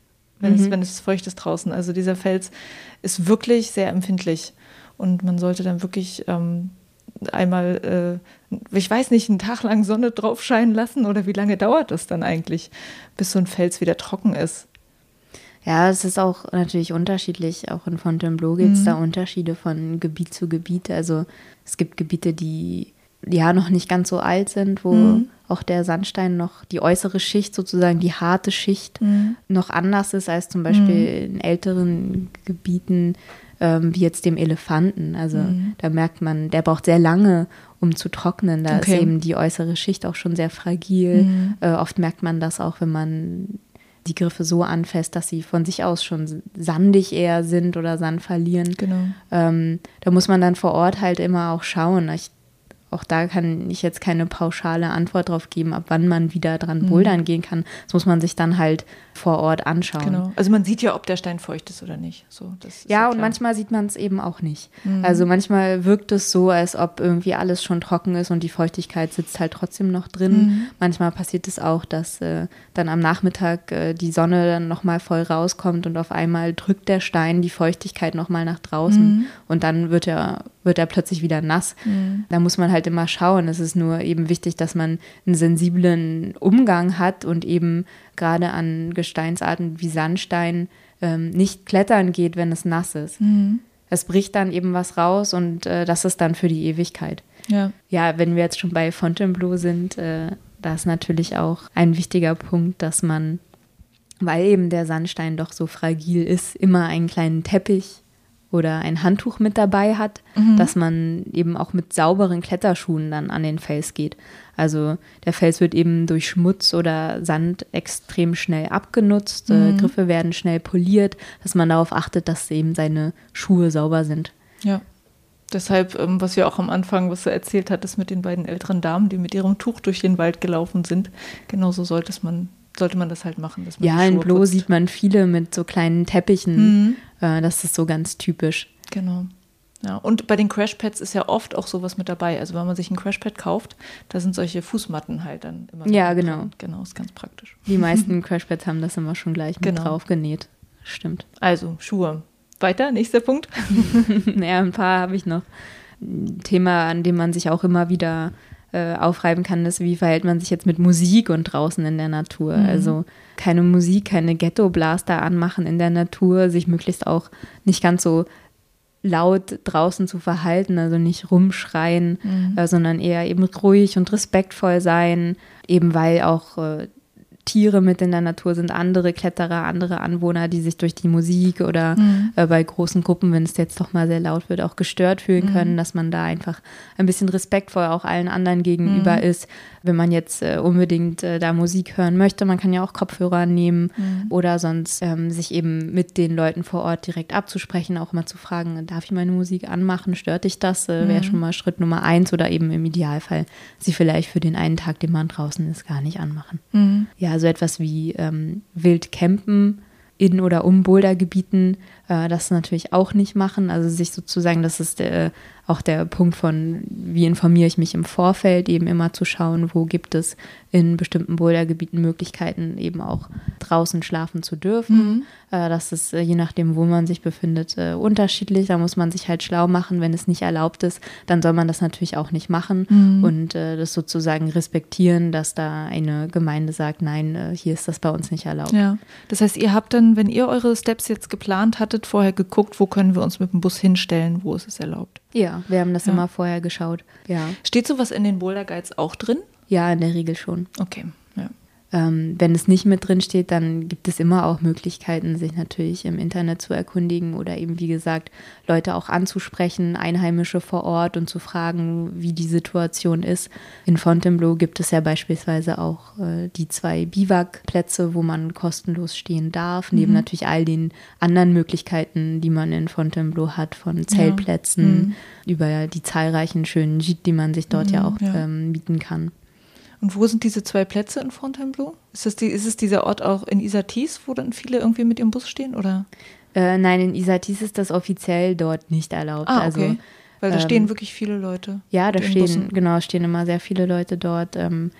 wenn, mhm. es, wenn es feucht ist draußen. Also dieser Fels ist wirklich sehr empfindlich und man sollte dann wirklich ähm, einmal, äh, ich weiß nicht, einen Tag lang Sonne drauf scheinen lassen oder wie lange dauert das dann eigentlich, bis so ein Fels wieder trocken ist? Ja, es ist auch natürlich unterschiedlich. Auch in Fontainebleau gibt es mhm. da Unterschiede von Gebiet zu Gebiet. Also es gibt Gebiete, die ja noch nicht ganz so alt sind, wo mhm. auch der Sandstein noch die äußere Schicht, sozusagen die harte Schicht, mhm. noch anders ist als zum Beispiel mhm. in älteren Gebieten ähm, wie jetzt dem Elefanten. Also mhm. da merkt man, der braucht sehr lange, um zu trocknen. Da okay. ist eben die äußere Schicht auch schon sehr fragil. Mhm. Äh, oft merkt man das auch, wenn man die Griffe so anfasst, dass sie von sich aus schon sandig eher sind oder Sand verlieren. Genau. Ähm, da muss man dann vor Ort halt immer auch schauen. Ich auch da kann ich jetzt keine pauschale Antwort drauf geben, ab wann man wieder dran mhm. bouldern gehen kann. Das muss man sich dann halt vor Ort anschauen. Genau. Also man sieht ja, ob der Stein feucht ist oder nicht. So, ja, ja und manchmal sieht man es eben auch nicht. Mhm. Also manchmal wirkt es so, als ob irgendwie alles schon trocken ist und die Feuchtigkeit sitzt halt trotzdem noch drin. Mhm. Manchmal passiert es auch, dass äh, dann am Nachmittag äh, die Sonne dann nochmal voll rauskommt und auf einmal drückt der Stein die Feuchtigkeit nochmal nach draußen mhm. und dann wird er, wird er plötzlich wieder nass. Mhm. Da muss man halt immer schauen. Es ist nur eben wichtig, dass man einen sensiblen Umgang hat und eben gerade an Gesteinsarten wie Sandstein ähm, nicht klettern geht, wenn es nass ist. Mhm. Es bricht dann eben was raus und äh, das ist dann für die Ewigkeit. Ja, ja wenn wir jetzt schon bei Fontainebleau sind, äh, da ist natürlich auch ein wichtiger Punkt, dass man, weil eben der Sandstein doch so fragil ist, immer einen kleinen Teppich oder ein Handtuch mit dabei hat, mhm. dass man eben auch mit sauberen Kletterschuhen dann an den Fels geht. Also der Fels wird eben durch Schmutz oder Sand extrem schnell abgenutzt, äh, mhm. Griffe werden schnell poliert, dass man darauf achtet, dass eben seine Schuhe sauber sind. Ja. Deshalb, ähm, was wir auch am Anfang, was du erzählt hattest mit den beiden älteren Damen, die mit ihrem Tuch durch den Wald gelaufen sind, genauso sollte man sollte man das halt machen. ja, in Blo sieht man viele mit so kleinen Teppichen. Mhm. Äh, das ist so ganz typisch. Genau. Ja, und bei den Crashpads ist ja oft auch sowas mit dabei. Also wenn man sich ein Crashpad kauft, da sind solche Fußmatten halt dann immer. Ja, genau. Drin. Genau, ist ganz praktisch. Die meisten Crashpads haben das immer schon gleich mit genau. drauf genäht. Stimmt. Also Schuhe. Weiter, nächster Punkt. naja, ein paar habe ich noch. Ein Thema, an dem man sich auch immer wieder äh, aufreiben kann, ist, wie verhält man sich jetzt mit Musik und draußen in der Natur. Mhm. Also keine Musik, keine Ghetto-Blaster anmachen in der Natur, sich möglichst auch nicht ganz so laut draußen zu verhalten, also nicht rumschreien, mhm. äh, sondern eher eben ruhig und respektvoll sein, eben weil auch äh, Tiere mit in der Natur sind, andere Kletterer, andere Anwohner, die sich durch die Musik oder mhm. äh, bei großen Gruppen, wenn es jetzt doch mal sehr laut wird, auch gestört fühlen mhm. können, dass man da einfach ein bisschen respektvoll auch allen anderen gegenüber mhm. ist. Wenn man jetzt äh, unbedingt äh, da Musik hören möchte, man kann ja auch Kopfhörer nehmen mhm. oder sonst ähm, sich eben mit den Leuten vor Ort direkt abzusprechen, auch mal zu fragen, darf ich meine Musik anmachen, stört dich das? Äh, Wäre mhm. schon mal Schritt Nummer eins oder eben im Idealfall sie vielleicht für den einen Tag, den man draußen ist, gar nicht anmachen. Mhm. Also etwas wie ähm, wild in oder um Bouldergebieten, äh, das natürlich auch nicht machen. Also sich sozusagen, das ist der, auch der Punkt von, wie informiere ich mich im Vorfeld, eben immer zu schauen, wo gibt es in bestimmten Bouldergebieten Möglichkeiten, eben auch draußen schlafen zu dürfen. Mhm. Äh, das ist äh, je nachdem, wo man sich befindet, äh, unterschiedlich. Da muss man sich halt schlau machen. Wenn es nicht erlaubt ist, dann soll man das natürlich auch nicht machen mhm. und das sozusagen respektieren, dass da eine Gemeinde sagt, nein, hier ist das bei uns nicht erlaubt. Ja. Das heißt, ihr habt dann, wenn ihr eure Steps jetzt geplant hattet, vorher geguckt, wo können wir uns mit dem Bus hinstellen, wo ist es erlaubt? Ja, wir haben das ja. immer vorher geschaut. Ja. Steht sowas in den Boulder Guides auch drin? Ja, in der Regel schon. Okay. Ähm, wenn es nicht mit drin steht, dann gibt es immer auch Möglichkeiten, sich natürlich im Internet zu erkundigen oder eben, wie gesagt, Leute auch anzusprechen, Einheimische vor Ort und zu fragen, wie die Situation ist. In Fontainebleau gibt es ja beispielsweise auch äh, die zwei Biwakplätze, wo man kostenlos stehen darf, mhm. neben natürlich all den anderen Möglichkeiten, die man in Fontainebleau hat, von Zeltplätzen ja. mhm. über die zahlreichen schönen Gîtes, die man sich dort mhm, ja auch ja. Ähm, mieten kann. Und wo sind diese zwei Plätze in Fontainebleau? Ist, das die, ist es dieser Ort auch in Isatis, wo dann viele irgendwie mit ihrem Bus stehen? Oder? Äh, nein, in Isatis ist das offiziell dort nicht erlaubt. Ah, okay. Also, Weil da ähm, stehen wirklich viele Leute. Ja, da stehen, Bussen. genau, stehen immer sehr viele Leute dort. Ähm,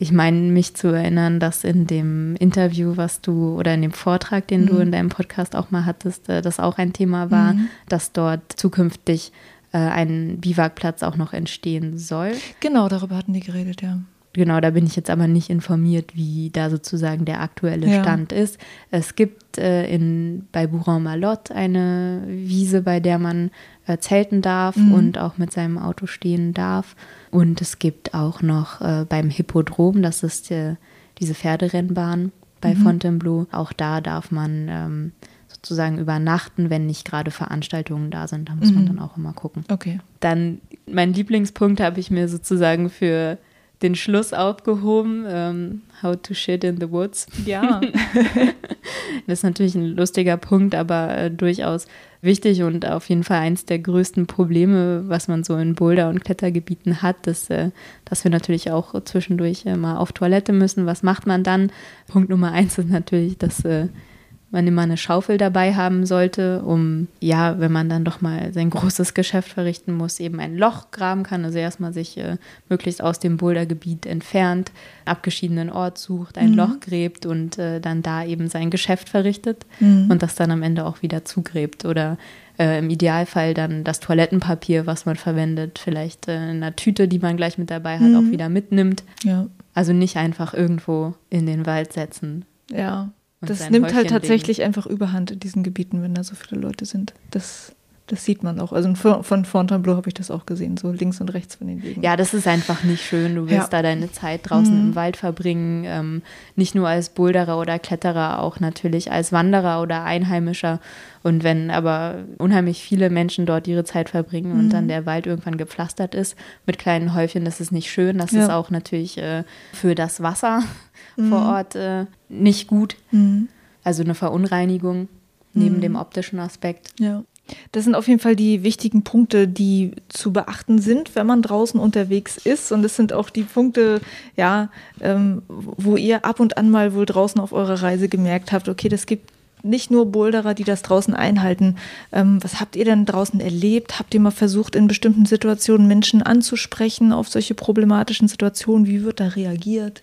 ich meine, mich zu erinnern, dass in dem Interview, was du oder in dem Vortrag, den mhm. du in deinem Podcast auch mal hattest, äh, das auch ein Thema war, mhm. dass dort zukünftig ein Biwakplatz auch noch entstehen soll. Genau, darüber hatten die geredet, ja. Genau, da bin ich jetzt aber nicht informiert, wie da sozusagen der aktuelle ja. Stand ist. Es gibt äh, in, bei Bourron-Malotte eine Wiese, bei der man äh, zelten darf mhm. und auch mit seinem Auto stehen darf. Und es gibt auch noch äh, beim Hippodrom, das ist äh, diese Pferderennbahn bei mhm. Fontainebleau, auch da darf man ähm, sozusagen übernachten, wenn nicht gerade Veranstaltungen da sind. Da muss mhm. man dann auch immer gucken. Okay. Dann mein Lieblingspunkt habe ich mir sozusagen für den Schluss aufgehoben. Ähm, how to shit in the woods. Ja. das ist natürlich ein lustiger Punkt, aber äh, durchaus wichtig und auf jeden Fall eins der größten Probleme, was man so in Boulder- und Klettergebieten hat, dass, äh, dass wir natürlich auch zwischendurch äh, mal auf Toilette müssen. Was macht man dann? Punkt Nummer eins ist natürlich, dass äh, man immer eine Schaufel dabei haben sollte, um, ja, wenn man dann doch mal sein großes Geschäft verrichten muss, eben ein Loch graben kann. Also erstmal sich äh, möglichst aus dem Bouldergebiet entfernt, abgeschiedenen Ort sucht, ein mhm. Loch gräbt und äh, dann da eben sein Geschäft verrichtet mhm. und das dann am Ende auch wieder zugräbt. Oder äh, im Idealfall dann das Toilettenpapier, was man verwendet, vielleicht äh, in einer Tüte, die man gleich mit dabei hat, mhm. auch wieder mitnimmt. Ja. Also nicht einfach irgendwo in den Wald setzen. Ja, das nimmt halt tatsächlich legen. einfach überhand in diesen Gebieten, wenn da so viele Leute sind. Das, das sieht man auch. Also von Fontainebleau habe ich das auch gesehen, so links und rechts von den Wegen. Ja, das ist einfach nicht schön. Du willst ja. da deine Zeit draußen mhm. im Wald verbringen. Ähm, nicht nur als Boulderer oder Kletterer, auch natürlich als Wanderer oder Einheimischer. Und wenn aber unheimlich viele Menschen dort ihre Zeit verbringen mhm. und dann mhm. der Wald irgendwann gepflastert ist mit kleinen Häufchen, das ist nicht schön. Das ja. ist auch natürlich äh, für das Wasser mhm. vor Ort äh, nicht gut. Mhm. Also eine Verunreinigung neben mhm. dem optischen Aspekt. Ja. Das sind auf jeden Fall die wichtigen Punkte, die zu beachten sind, wenn man draußen unterwegs ist. Und das sind auch die Punkte, ja, ähm, wo ihr ab und an mal wohl draußen auf eurer Reise gemerkt habt, okay, das gibt nicht nur Boulderer, die das draußen einhalten. Ähm, was habt ihr denn draußen erlebt? Habt ihr mal versucht, in bestimmten Situationen Menschen anzusprechen auf solche problematischen Situationen? Wie wird da reagiert?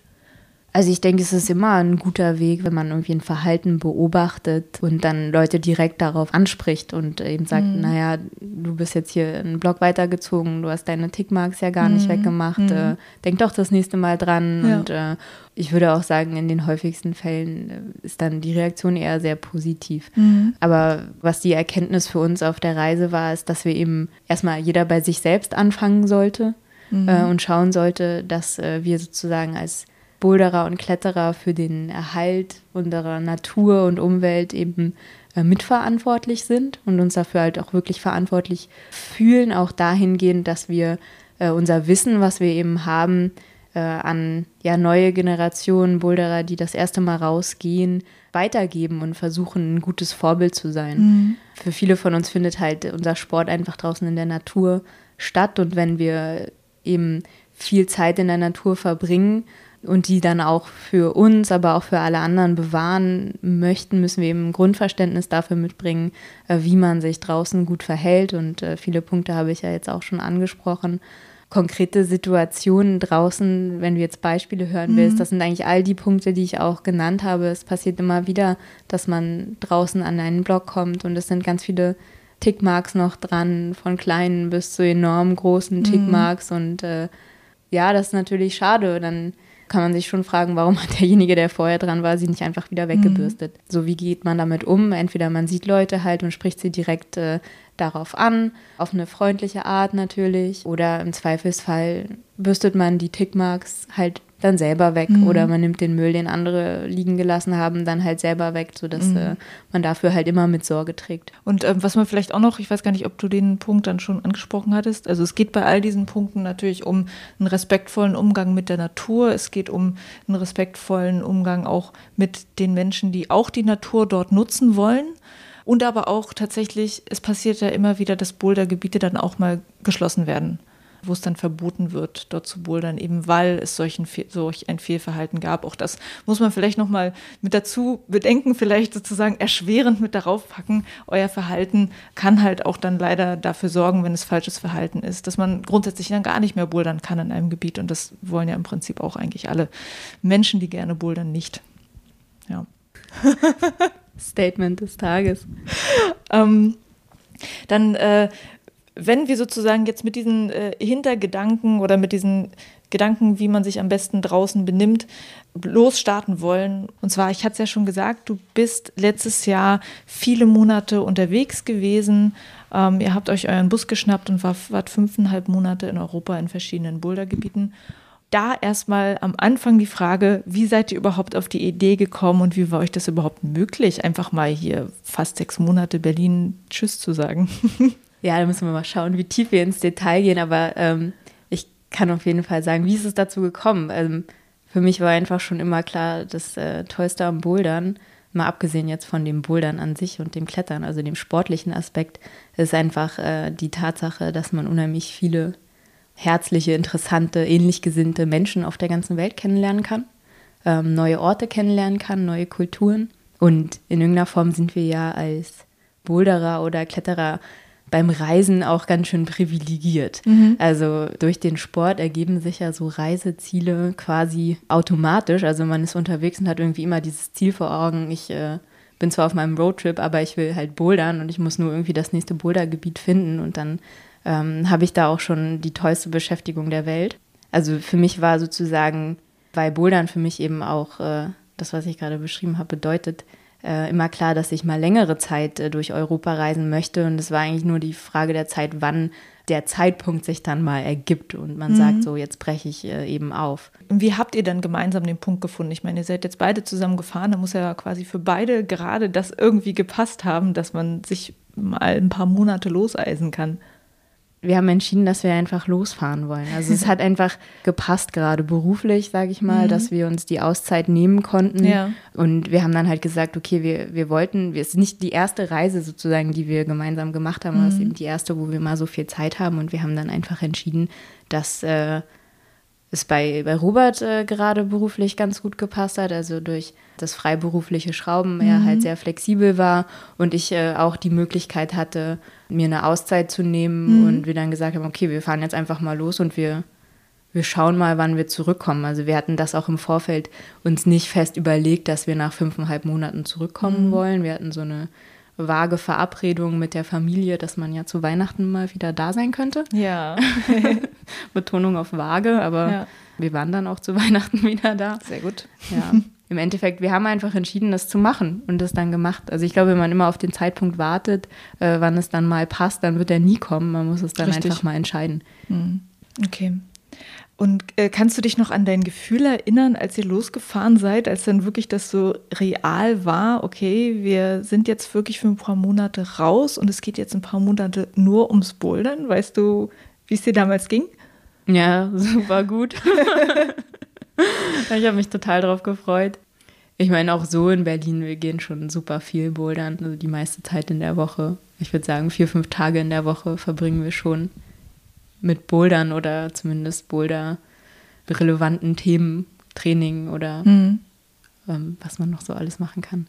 Also ich denke, es ist immer ein guter Weg, wenn man irgendwie ein Verhalten beobachtet und dann Leute direkt darauf anspricht und eben sagt, mhm. naja, du bist jetzt hier einen Block weitergezogen, du hast deine Tickmarks ja gar mhm. nicht weggemacht, mhm. äh, denk doch das nächste Mal dran. Ja. Und äh, ich würde auch sagen, in den häufigsten Fällen äh, ist dann die Reaktion eher sehr positiv. Mhm. Aber was die Erkenntnis für uns auf der Reise war, ist, dass wir eben erstmal jeder bei sich selbst anfangen sollte mhm. äh, und schauen sollte, dass äh, wir sozusagen als Boulderer und Kletterer für den Erhalt unserer Natur und Umwelt eben äh, mitverantwortlich sind und uns dafür halt auch wirklich verantwortlich fühlen, auch dahingehend, dass wir äh, unser Wissen, was wir eben haben, äh, an ja, neue Generationen Boulderer, die das erste Mal rausgehen, weitergeben und versuchen, ein gutes Vorbild zu sein. Mhm. Für viele von uns findet halt unser Sport einfach draußen in der Natur statt und wenn wir eben viel Zeit in der Natur verbringen, und die dann auch für uns, aber auch für alle anderen bewahren möchten, müssen wir eben ein Grundverständnis dafür mitbringen, äh, wie man sich draußen gut verhält. Und äh, viele Punkte habe ich ja jetzt auch schon angesprochen. Konkrete Situationen draußen, wenn du jetzt Beispiele hören mhm. willst, das sind eigentlich all die Punkte, die ich auch genannt habe. Es passiert immer wieder, dass man draußen an einen Block kommt und es sind ganz viele Tickmarks noch dran, von kleinen bis zu enorm großen mhm. Tickmarks. Mhm. Und äh, ja, das ist natürlich schade. Dann kann man sich schon fragen, warum hat derjenige, der vorher dran war, sie nicht einfach wieder weggebürstet. Mhm. So, wie geht man damit um? Entweder man sieht Leute halt und spricht sie direkt äh, darauf an, auf eine freundliche Art natürlich, oder im Zweifelsfall bürstet man die Tickmarks halt dann selber weg mhm. oder man nimmt den Müll, den andere liegen gelassen haben, dann halt selber weg, sodass mhm. äh, man dafür halt immer mit Sorge trägt. Und ähm, was man vielleicht auch noch, ich weiß gar nicht, ob du den Punkt dann schon angesprochen hattest, also es geht bei all diesen Punkten natürlich um einen respektvollen Umgang mit der Natur, es geht um einen respektvollen Umgang auch mit den Menschen, die auch die Natur dort nutzen wollen. Und aber auch tatsächlich, es passiert ja immer wieder, dass Bouldergebiete dann auch mal geschlossen werden wo es dann verboten wird, dort zu bouldern, eben weil es solchen, solch ein Fehlverhalten gab. Auch das muss man vielleicht nochmal mit dazu bedenken, vielleicht sozusagen erschwerend mit darauf packen. Euer Verhalten kann halt auch dann leider dafür sorgen, wenn es falsches Verhalten ist, dass man grundsätzlich dann gar nicht mehr bouldern kann in einem Gebiet. Und das wollen ja im Prinzip auch eigentlich alle Menschen, die gerne bouldern, nicht. Ja. Statement des Tages. ähm, dann äh, wenn wir sozusagen jetzt mit diesen äh, Hintergedanken oder mit diesen Gedanken, wie man sich am besten draußen benimmt, losstarten wollen. Und zwar, ich hatte es ja schon gesagt, du bist letztes Jahr viele Monate unterwegs gewesen. Ähm, ihr habt euch euren Bus geschnappt und war, wart fünfeinhalb Monate in Europa in verschiedenen Bouldergebieten. da erstmal am Anfang die Frage, wie seid ihr überhaupt auf die Idee gekommen und wie war euch das überhaupt möglich, einfach mal hier fast sechs Monate Berlin Tschüss zu sagen? Ja, da müssen wir mal schauen, wie tief wir ins Detail gehen, aber ähm, ich kann auf jeden Fall sagen, wie ist es dazu gekommen? Ähm, für mich war einfach schon immer klar, das äh, Tollste am Bouldern, mal abgesehen jetzt von dem Bouldern an sich und dem Klettern, also dem sportlichen Aspekt, ist einfach äh, die Tatsache, dass man unheimlich viele herzliche, interessante, ähnlich gesinnte Menschen auf der ganzen Welt kennenlernen kann, ähm, neue Orte kennenlernen kann, neue Kulturen. Und in irgendeiner Form sind wir ja als Boulderer oder Kletterer beim Reisen auch ganz schön privilegiert. Mhm. Also durch den Sport ergeben sich ja so Reiseziele quasi automatisch. Also man ist unterwegs und hat irgendwie immer dieses Ziel vor Augen. Ich äh, bin zwar auf meinem Roadtrip, aber ich will halt bouldern und ich muss nur irgendwie das nächste Bouldergebiet finden und dann ähm, habe ich da auch schon die tollste Beschäftigung der Welt. Also für mich war sozusagen, weil Bouldern für mich eben auch äh, das, was ich gerade beschrieben habe, bedeutet, äh, immer klar, dass ich mal längere Zeit äh, durch Europa reisen möchte. Und es war eigentlich nur die Frage der Zeit, wann der Zeitpunkt sich dann mal ergibt und man mhm. sagt so, jetzt breche ich äh, eben auf. Und wie habt ihr dann gemeinsam den Punkt gefunden? Ich meine, ihr seid jetzt beide zusammen gefahren, da muss ja quasi für beide gerade das irgendwie gepasst haben, dass man sich mal ein paar Monate loseisen kann wir haben entschieden, dass wir einfach losfahren wollen. Also es hat einfach gepasst, gerade beruflich, sage ich mal, mhm. dass wir uns die Auszeit nehmen konnten. Ja. Und wir haben dann halt gesagt, okay, wir, wir wollten, es ist nicht die erste Reise sozusagen, die wir gemeinsam gemacht haben, mhm. es ist eben die erste, wo wir mal so viel Zeit haben. Und wir haben dann einfach entschieden, dass äh, es bei, bei Robert äh, gerade beruflich ganz gut gepasst hat, also durch das freiberufliche Schrauben mhm. halt sehr flexibel war und ich äh, auch die Möglichkeit hatte, mir eine Auszeit zu nehmen mhm. und wir dann gesagt haben, okay, wir fahren jetzt einfach mal los und wir, wir schauen mal, wann wir zurückkommen. Also wir hatten das auch im Vorfeld uns nicht fest überlegt, dass wir nach fünfeinhalb Monaten zurückkommen mhm. wollen. Wir hatten so eine vage Verabredung mit der Familie, dass man ja zu Weihnachten mal wieder da sein könnte. Ja. Betonung auf vage, aber ja. wir waren dann auch zu Weihnachten wieder da. Sehr gut. Ja. Im Endeffekt, wir haben einfach entschieden, das zu machen und das dann gemacht. Also ich glaube, wenn man immer auf den Zeitpunkt wartet, äh, wann es dann mal passt, dann wird er nie kommen. Man muss es dann Richtig. einfach mal entscheiden. Mhm. Okay. Und äh, kannst du dich noch an dein Gefühl erinnern, als ihr losgefahren seid, als dann wirklich das so real war, okay, wir sind jetzt wirklich für ein paar Monate raus und es geht jetzt ein paar Monate nur ums Bouldern? Weißt du, wie es dir damals ging? Ja, super gut. ich habe mich total drauf gefreut. Ich meine, auch so in Berlin, wir gehen schon super viel bouldern. Also die meiste Zeit in der Woche. Ich würde sagen, vier, fünf Tage in der Woche verbringen wir schon mit Bouldern oder zumindest Boulder-relevanten Themen, Training oder mhm. ähm, was man noch so alles machen kann.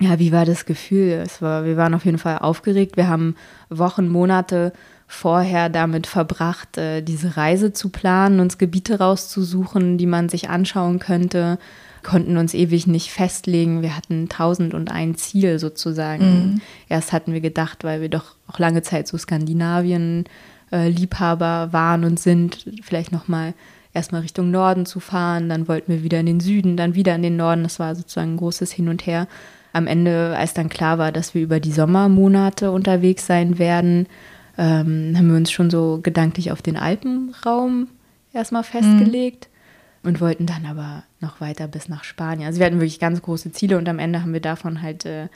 Ja, wie war das Gefühl? Es war, wir waren auf jeden Fall aufgeregt. Wir haben Wochen, Monate vorher damit verbracht, äh, diese Reise zu planen, uns Gebiete rauszusuchen, die man sich anschauen könnte, konnten uns ewig nicht festlegen. Wir hatten tausend und ein Ziel sozusagen. Mhm. Erst hatten wir gedacht, weil wir doch auch lange Zeit so Skandinavien äh, Liebhaber waren und sind, vielleicht nochmal erstmal Richtung Norden zu fahren, dann wollten wir wieder in den Süden, dann wieder in den Norden. Das war sozusagen ein großes Hin und Her. Am Ende, als dann klar war, dass wir über die Sommermonate unterwegs sein werden, ähm, haben wir uns schon so gedanklich auf den Alpenraum erstmal festgelegt mhm. und wollten dann aber noch weiter bis nach Spanien. Also wir hatten wirklich ganz große Ziele und am Ende haben wir davon halt äh,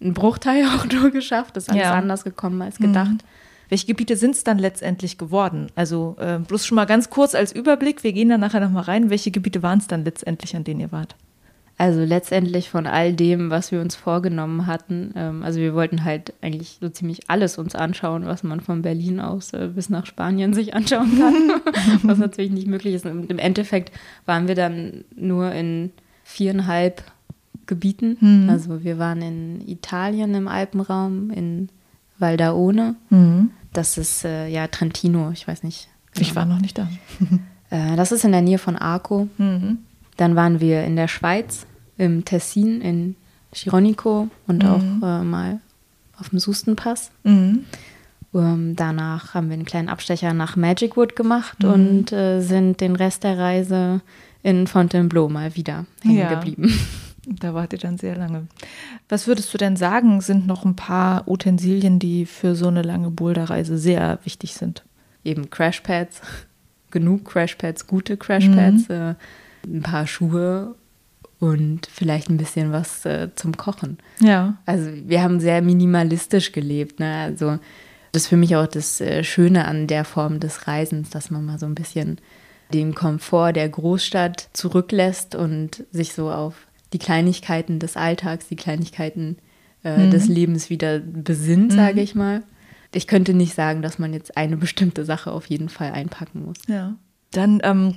einen Bruchteil auch nur geschafft. Das ist alles ja. anders gekommen als gedacht. Mhm. Welche Gebiete sind es dann letztendlich geworden? Also äh, bloß schon mal ganz kurz als Überblick, wir gehen dann nachher nochmal rein. Welche Gebiete waren es dann letztendlich, an denen ihr wart? Also letztendlich von all dem, was wir uns vorgenommen hatten. Ähm, also wir wollten halt eigentlich so ziemlich alles uns anschauen, was man von Berlin aus äh, bis nach Spanien sich anschauen kann, was natürlich nicht möglich ist. Und im Endeffekt waren wir dann nur in viereinhalb Gebieten. Mhm. Also wir waren in Italien im Alpenraum, in Valdaone, mhm. Das ist äh, ja Trentino, ich weiß nicht. Genau. Ich war noch nicht da. äh, das ist in der Nähe von Arco. Mhm. Dann waren wir in der Schweiz, im Tessin, in Chironico und mhm. auch äh, mal auf dem Sustenpass. Mhm. Um, ähm, danach haben wir einen kleinen Abstecher nach Magic Wood gemacht mhm. und äh, sind den Rest der Reise in Fontainebleau mal wieder hängen ja. geblieben. Da wart ihr dann sehr lange. Was würdest du denn sagen, sind noch ein paar Utensilien, die für so eine lange Boulderreise sehr wichtig sind? Eben Crashpads, genug Crashpads, gute Crashpads, mhm. äh, ein paar Schuhe und vielleicht ein bisschen was äh, zum Kochen. Ja. Also wir haben sehr minimalistisch gelebt. Ne? Also das ist für mich auch das äh, Schöne an der Form des Reisens, dass man mal so ein bisschen den Komfort der Großstadt zurücklässt und sich so auf die Kleinigkeiten des Alltags, die Kleinigkeiten äh, mhm. des Lebens wieder besinnt, sage mhm. ich mal. Ich könnte nicht sagen, dass man jetzt eine bestimmte Sache auf jeden Fall einpacken muss. Ja. Dann ähm,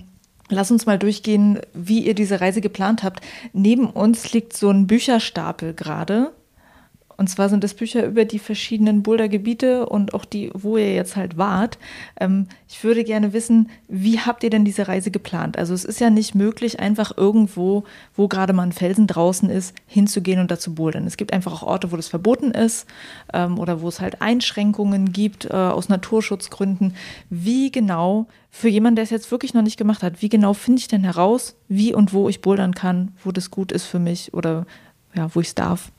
Lass uns mal durchgehen, wie ihr diese Reise geplant habt. Neben uns liegt so ein Bücherstapel gerade. Und zwar sind das Bücher über die verschiedenen Boulder-Gebiete und auch die, wo ihr jetzt halt wart. Ähm, ich würde gerne wissen, wie habt ihr denn diese Reise geplant? Also es ist ja nicht möglich, einfach irgendwo, wo gerade mal ein Felsen draußen ist, hinzugehen und dazu bouldern. Es gibt einfach auch Orte, wo das verboten ist ähm, oder wo es halt Einschränkungen gibt äh, aus Naturschutzgründen. Wie genau, für jemanden, der es jetzt wirklich noch nicht gemacht hat, wie genau finde ich denn heraus, wie und wo ich bouldern kann, wo das gut ist für mich oder ja, wo ich es darf?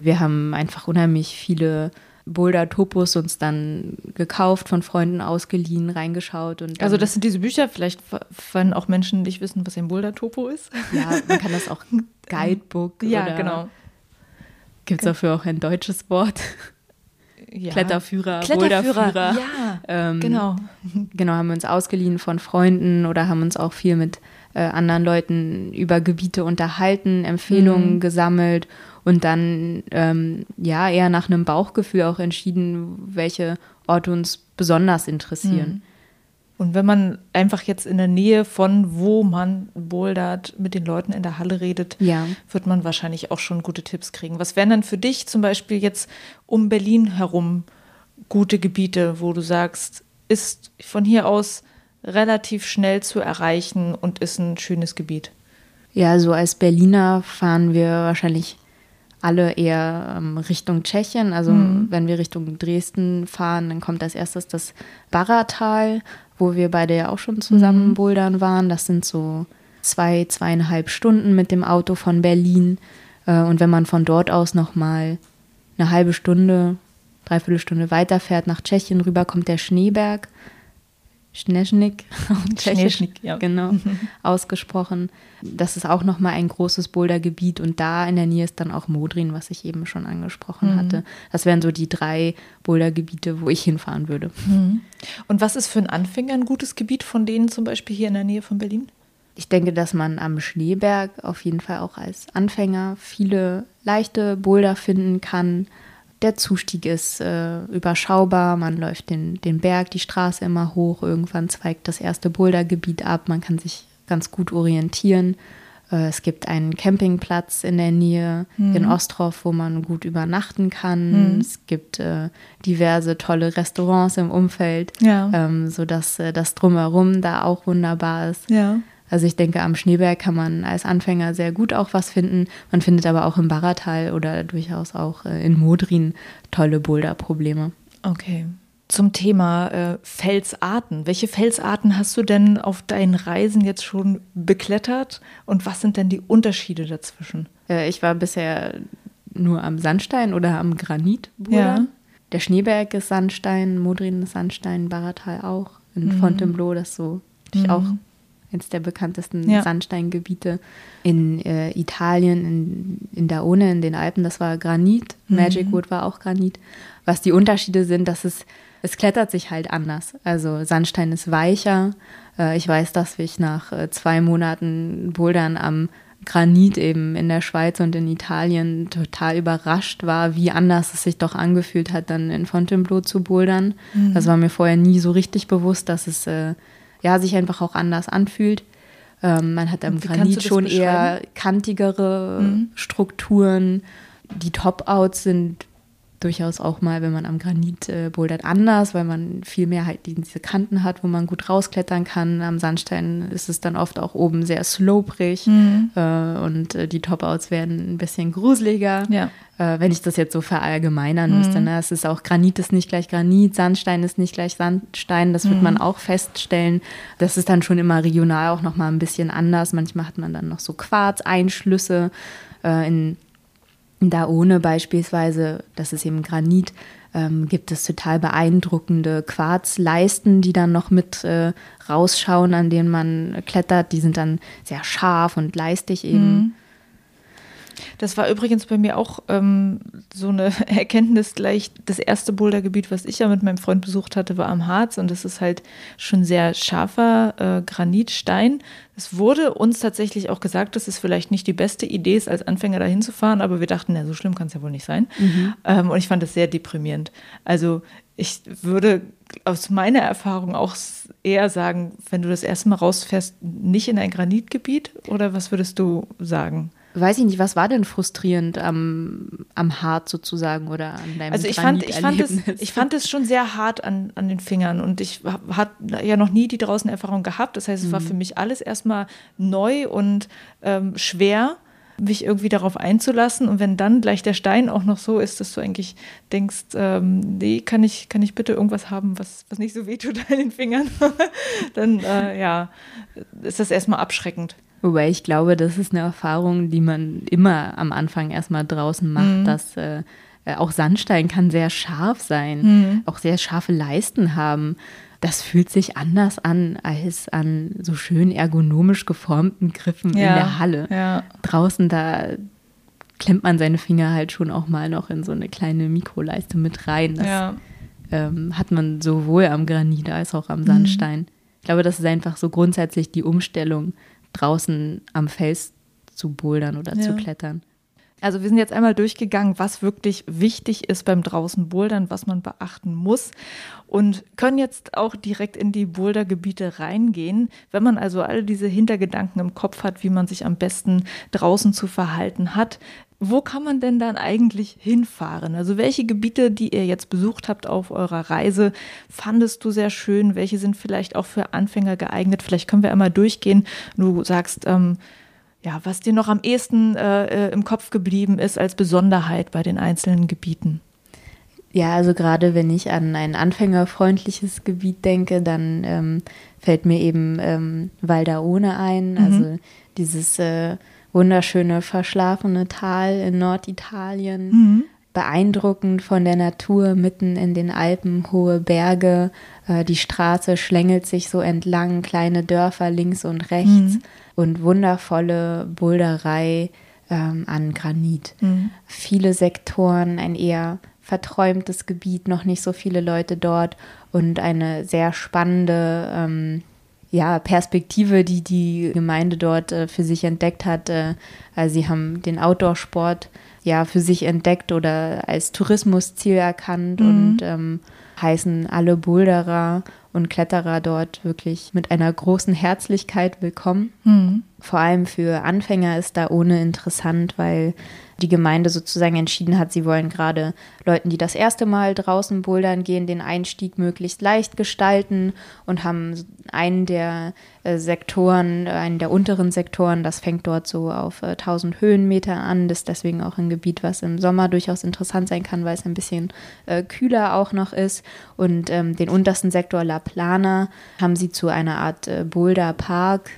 Wir haben einfach unheimlich viele Boulder-Topos uns dann gekauft, von Freunden ausgeliehen, reingeschaut. Und also das sind diese Bücher, vielleicht wenn auch Menschen nicht wissen, was ein Boulder-Topo ist. Ja, man kann das auch Guidebook ja, oder genau. Gibt es dafür auch ein deutsches Wort? Ja. Kletterführer, Kletterführer, Boulderführer. Ja, ähm, genau. Genau, haben wir uns ausgeliehen von Freunden oder haben uns auch viel mit äh, anderen Leuten über Gebiete unterhalten, Empfehlungen mhm. gesammelt und dann ähm, ja eher nach einem Bauchgefühl auch entschieden, welche Orte uns besonders interessieren. Mhm. Und wenn man einfach jetzt in der Nähe von wo man bouldert, mit den Leuten in der Halle redet, ja. wird man wahrscheinlich auch schon gute Tipps kriegen. Was wären dann für dich zum Beispiel jetzt um Berlin herum gute Gebiete, wo du sagst, ist von hier aus relativ schnell zu erreichen und ist ein schönes Gebiet? Ja, so als Berliner fahren wir wahrscheinlich alle eher ähm, Richtung Tschechien. Also mhm. wenn wir Richtung Dresden fahren, dann kommt als erstes das Barratal, wo wir beide ja auch schon zusammen mhm. bouldern waren. Das sind so zwei, zweieinhalb Stunden mit dem Auto von Berlin. Äh, und wenn man von dort aus nochmal eine halbe Stunde, dreiviertel Stunde weiterfährt nach Tschechien rüber, kommt der Schneeberg. Schneschnik, Schneschnik, ja. genau, ausgesprochen. Das ist auch nochmal ein großes Bouldergebiet und da in der Nähe ist dann auch Modrin, was ich eben schon angesprochen mhm. hatte. Das wären so die drei Bouldergebiete, wo ich hinfahren würde. Mhm. Und was ist für einen Anfänger ein gutes Gebiet von denen zum Beispiel hier in der Nähe von Berlin? Ich denke, dass man am Schneeberg auf jeden Fall auch als Anfänger viele leichte Boulder finden kann der Zustieg ist äh, überschaubar, man läuft den, den Berg, die Straße immer hoch, irgendwann zweigt das erste Bouldergebiet ab, man kann sich ganz gut orientieren. Äh, es gibt einen Campingplatz in der Nähe mhm. in Ostrov, wo man gut übernachten kann. Mhm. Es gibt äh, diverse tolle Restaurants im Umfeld, ja. ähm, sodass äh, das drumherum da auch wunderbar ist. Ja. Also ich denke, am Schneeberg kann man als Anfänger sehr gut auch was finden. Man findet aber auch im Barratal oder durchaus auch äh, in Modrin tolle Boulderprobleme. Okay. Zum Thema äh, Felsarten. Welche Felsarten hast du denn auf deinen Reisen jetzt schon beklettert und was sind denn die Unterschiede dazwischen? Äh, ich war bisher nur am Sandstein oder am Granit. Ja. Der Schneeberg ist Sandstein, Modrin ist Sandstein, Barratal auch. In mhm. Fontainebleau, das so mhm. auch eines der bekanntesten ja. Sandsteingebiete in äh, Italien, in, in Daone, in den Alpen. Das war Granit. Mhm. Magic Wood war auch Granit. Was die Unterschiede sind, dass es, es klettert sich halt anders. Also Sandstein ist weicher. Äh, ich weiß, dass ich nach äh, zwei Monaten Bouldern am Granit eben in der Schweiz und in Italien total überrascht war, wie anders es sich doch angefühlt hat, dann in Fontainebleau zu bouldern. Mhm. Das war mir vorher nie so richtig bewusst, dass es äh, ja, sich einfach auch anders anfühlt. Ähm, man hat am Granit schon eher kantigere mhm. Strukturen. Die Top-Outs sind durchaus auch mal, wenn man am Granit äh, bouldert, anders, weil man viel mehr halt diese Kanten hat, wo man gut rausklettern kann. Am Sandstein ist es dann oft auch oben sehr sloprig mhm. äh, und äh, die Top-Outs werden ein bisschen gruseliger. Ja. Äh, wenn ich das jetzt so verallgemeinern mhm. müsste. Ne? Es ist auch Granit ist nicht gleich Granit, Sandstein ist nicht gleich Sandstein, das wird mhm. man auch feststellen. Das ist dann schon immer regional auch nochmal ein bisschen anders. Manchmal hat man dann noch so Quarzeinschlüsse äh, in Da ohne beispielsweise, das ist eben Granit, ähm, gibt es total beeindruckende Quarzleisten, die dann noch mit äh, rausschauen, an denen man klettert. Die sind dann sehr scharf und leistig eben. Mhm. Das war übrigens bei mir auch ähm, so eine Erkenntnis gleich. Das erste Bouldergebiet, was ich ja mit meinem Freund besucht hatte, war am Harz und das ist halt schon sehr scharfer äh, Granitstein. Es wurde uns tatsächlich auch gesagt, dass es vielleicht nicht die beste Idee ist, als Anfänger da hinzufahren, aber wir dachten, ja, so schlimm kann es ja wohl nicht sein. Mhm. Ähm, und ich fand das sehr deprimierend. Also ich würde aus meiner Erfahrung auch eher sagen, wenn du das erste Mal rausfährst, nicht in ein Granitgebiet oder was würdest du sagen? Weiß ich nicht, was war denn frustrierend am, am Hart sozusagen oder an deinem Also ich fand, ich, fand es, ich fand es schon sehr hart an, an den Fingern und ich hatte ja noch nie die draußen Erfahrung gehabt. Das heißt, es mhm. war für mich alles erstmal neu und ähm, schwer, mich irgendwie darauf einzulassen. Und wenn dann gleich der Stein auch noch so ist, dass du eigentlich denkst, ähm, nee, kann ich, kann ich bitte irgendwas haben, was, was nicht so wehtut an den Fingern, dann äh, ja, ist das erstmal abschreckend. Wobei ich glaube, das ist eine Erfahrung, die man immer am Anfang erstmal draußen macht, mhm. dass äh, äh, auch Sandstein kann sehr scharf sein, mhm. auch sehr scharfe Leisten haben. Das fühlt sich anders an als an so schön ergonomisch geformten Griffen ja. in der Halle. Ja. Draußen, da klemmt man seine Finger halt schon auch mal noch in so eine kleine Mikroleiste mit rein. Das ja. ähm, hat man sowohl am Granit als auch am Sandstein. Mhm. Ich glaube, das ist einfach so grundsätzlich die Umstellung draußen am Fels zu bouldern oder ja. zu klettern. Also wir sind jetzt einmal durchgegangen, was wirklich wichtig ist beim draußen Bouldern, was man beachten muss und können jetzt auch direkt in die Bouldergebiete reingehen. Wenn man also all diese Hintergedanken im Kopf hat, wie man sich am besten draußen zu verhalten hat, wo kann man denn dann eigentlich hinfahren? Also welche Gebiete, die ihr jetzt besucht habt auf eurer Reise, fandest du sehr schön? Welche sind vielleicht auch für Anfänger geeignet? Vielleicht können wir einmal durchgehen. Du sagst, ähm, ja, was dir noch am ehesten äh, äh im Kopf geblieben ist als Besonderheit bei den einzelnen Gebieten. Ja, also gerade wenn ich an ein anfängerfreundliches Gebiet denke, dann ähm, fällt mir eben ähm, Valdaone ein, mhm. also dieses äh, wunderschöne verschlafene Tal in Norditalien. Mhm. Beeindruckend von der Natur mitten in den Alpen, hohe Berge, äh, die Straße schlängelt sich so entlang, kleine Dörfer links und rechts mhm. und wundervolle Boulderei ähm, an Granit. Mhm. Viele Sektoren, ein eher verträumtes Gebiet, noch nicht so viele Leute dort und eine sehr spannende ähm, ja, Perspektive, die die Gemeinde dort äh, für sich entdeckt hat. Äh, also sie haben den Outdoor-Sport ja für sich entdeckt oder als Tourismusziel erkannt mhm. und ähm, heißen alle Boulderer und Kletterer dort wirklich mit einer großen Herzlichkeit willkommen. Mhm. Vor allem für Anfänger ist da ohne interessant, weil die Gemeinde sozusagen entschieden hat, sie wollen gerade Leuten, die das erste Mal draußen bouldern gehen, den Einstieg möglichst leicht gestalten und haben einen der äh, Sektoren, einen der unteren Sektoren, das fängt dort so auf äh, 1000 Höhenmeter an, das ist deswegen auch ein Gebiet, was im Sommer durchaus interessant sein kann, weil es ein bisschen äh, kühler auch noch ist. Und ähm, den untersten Sektor La Plana haben sie zu einer Art äh, Boulder Park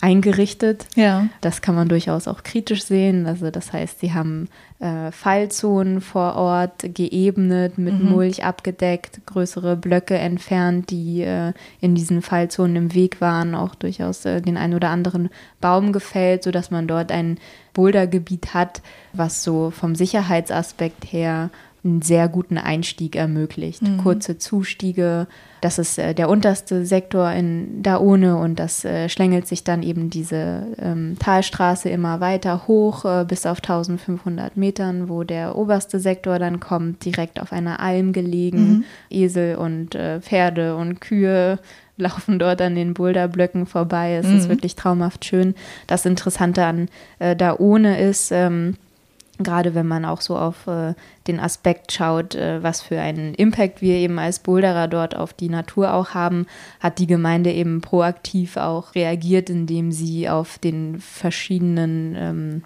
eingerichtet. Ja. Das kann man durchaus auch kritisch sehen. Also das heißt, sie haben äh, Fallzonen vor Ort geebnet, mit mhm. Mulch abgedeckt, größere Blöcke entfernt, die äh, in diesen Fallzonen im Weg waren, auch durchaus äh, den einen oder anderen Baum gefällt, sodass man dort ein Bouldergebiet hat, was so vom Sicherheitsaspekt her einen sehr guten Einstieg ermöglicht. Mhm. Kurze Zustiege, das ist äh, der unterste Sektor in Daone und das äh, schlängelt sich dann eben diese ähm, Talstraße immer weiter hoch äh, bis auf 1500 Metern, wo der oberste Sektor dann kommt, direkt auf einer Alm gelegen. Mhm. Esel und äh, Pferde und Kühe laufen dort an den Boulderblöcken vorbei. Es mhm. ist wirklich traumhaft schön. Das Interessante an äh, Daone ist, ähm, gerade wenn man auch so auf äh, den Aspekt schaut, äh, was für einen Impact wir eben als Boulderer dort auf die Natur auch haben, hat die Gemeinde eben proaktiv auch reagiert, indem sie auf den verschiedenen, ähm,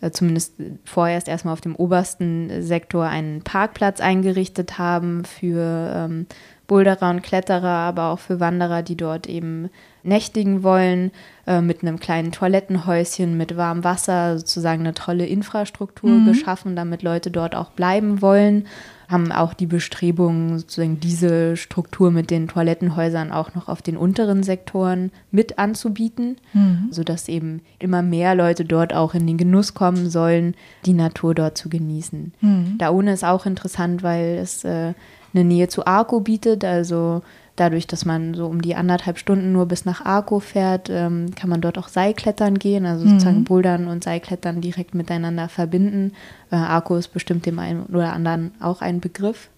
äh, zumindest vorerst erstmal auf dem obersten Sektor einen Parkplatz eingerichtet haben für ähm, Boulderer und Kletterer, aber auch für Wanderer, die dort eben nächtigen wollen, äh, mit einem kleinen Toilettenhäuschen mit warmem Wasser, sozusagen eine tolle Infrastruktur mhm. geschaffen, damit Leute dort auch bleiben wollen. Haben auch die Bestrebungen, sozusagen diese Struktur mit den Toilettenhäusern auch noch auf den unteren Sektoren mit anzubieten, mhm. sodass eben immer mehr Leute dort auch in den Genuss kommen sollen, die Natur dort zu genießen. Mhm. Daune ist auch interessant, weil es äh, eine Nähe zu Arco bietet, also dadurch, dass man so um die anderthalb Stunden nur bis nach Arco fährt, ähm, kann man dort auch Seilklettern gehen, also sozusagen mhm. Bouldern und Seilklettern direkt miteinander verbinden. Äh, Arco ist bestimmt dem einen oder anderen auch ein Begriff.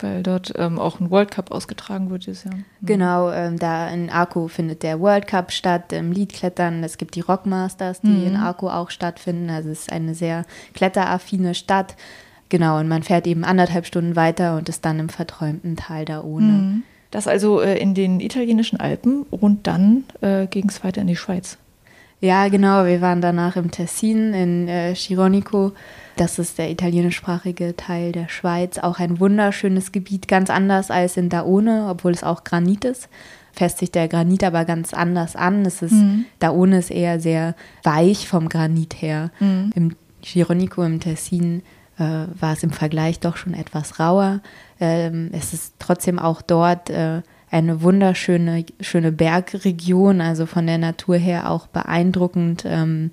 Weil dort ähm, auch ein World Cup ausgetragen wird dieses Jahr. Mhm. Genau, ähm, da in Arco findet der World Cup statt, im Leadklettern. Es gibt die Rockmasters, die mhm. in Arco auch stattfinden. Also es ist eine sehr kletteraffine Stadt. Genau, und man fährt eben anderthalb Stunden weiter und ist dann im verträumten Tal da ohne. Mhm. Das also äh, in den italienischen Alpen und dann äh, ging es weiter in die Schweiz. Ja, genau. Wir waren danach im Tessin in äh, Chironico. Das ist der italienischsprachige Teil der Schweiz. Auch ein wunderschönes Gebiet, ganz anders als in Daone, obwohl es auch Granit ist. Fässt sich der Granit aber ganz anders an. Es ist, mhm. Daone ist eher sehr weich vom Granit her. Mhm. Im Chironico, im Tessin, äh, war es im Vergleich doch schon etwas rauer. Ähm, es ist trotzdem auch dort äh, eine wunderschöne schöne Bergregion, also von der Natur her auch beeindruckend. Ähm,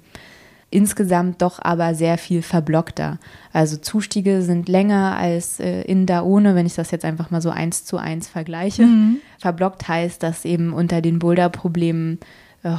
insgesamt doch aber sehr viel verblockter. Also Zustiege sind länger als äh, in Daone, wenn ich das jetzt einfach mal so eins zu eins vergleiche. Mhm. Verblockt heißt, dass eben unter den Boulderproblemen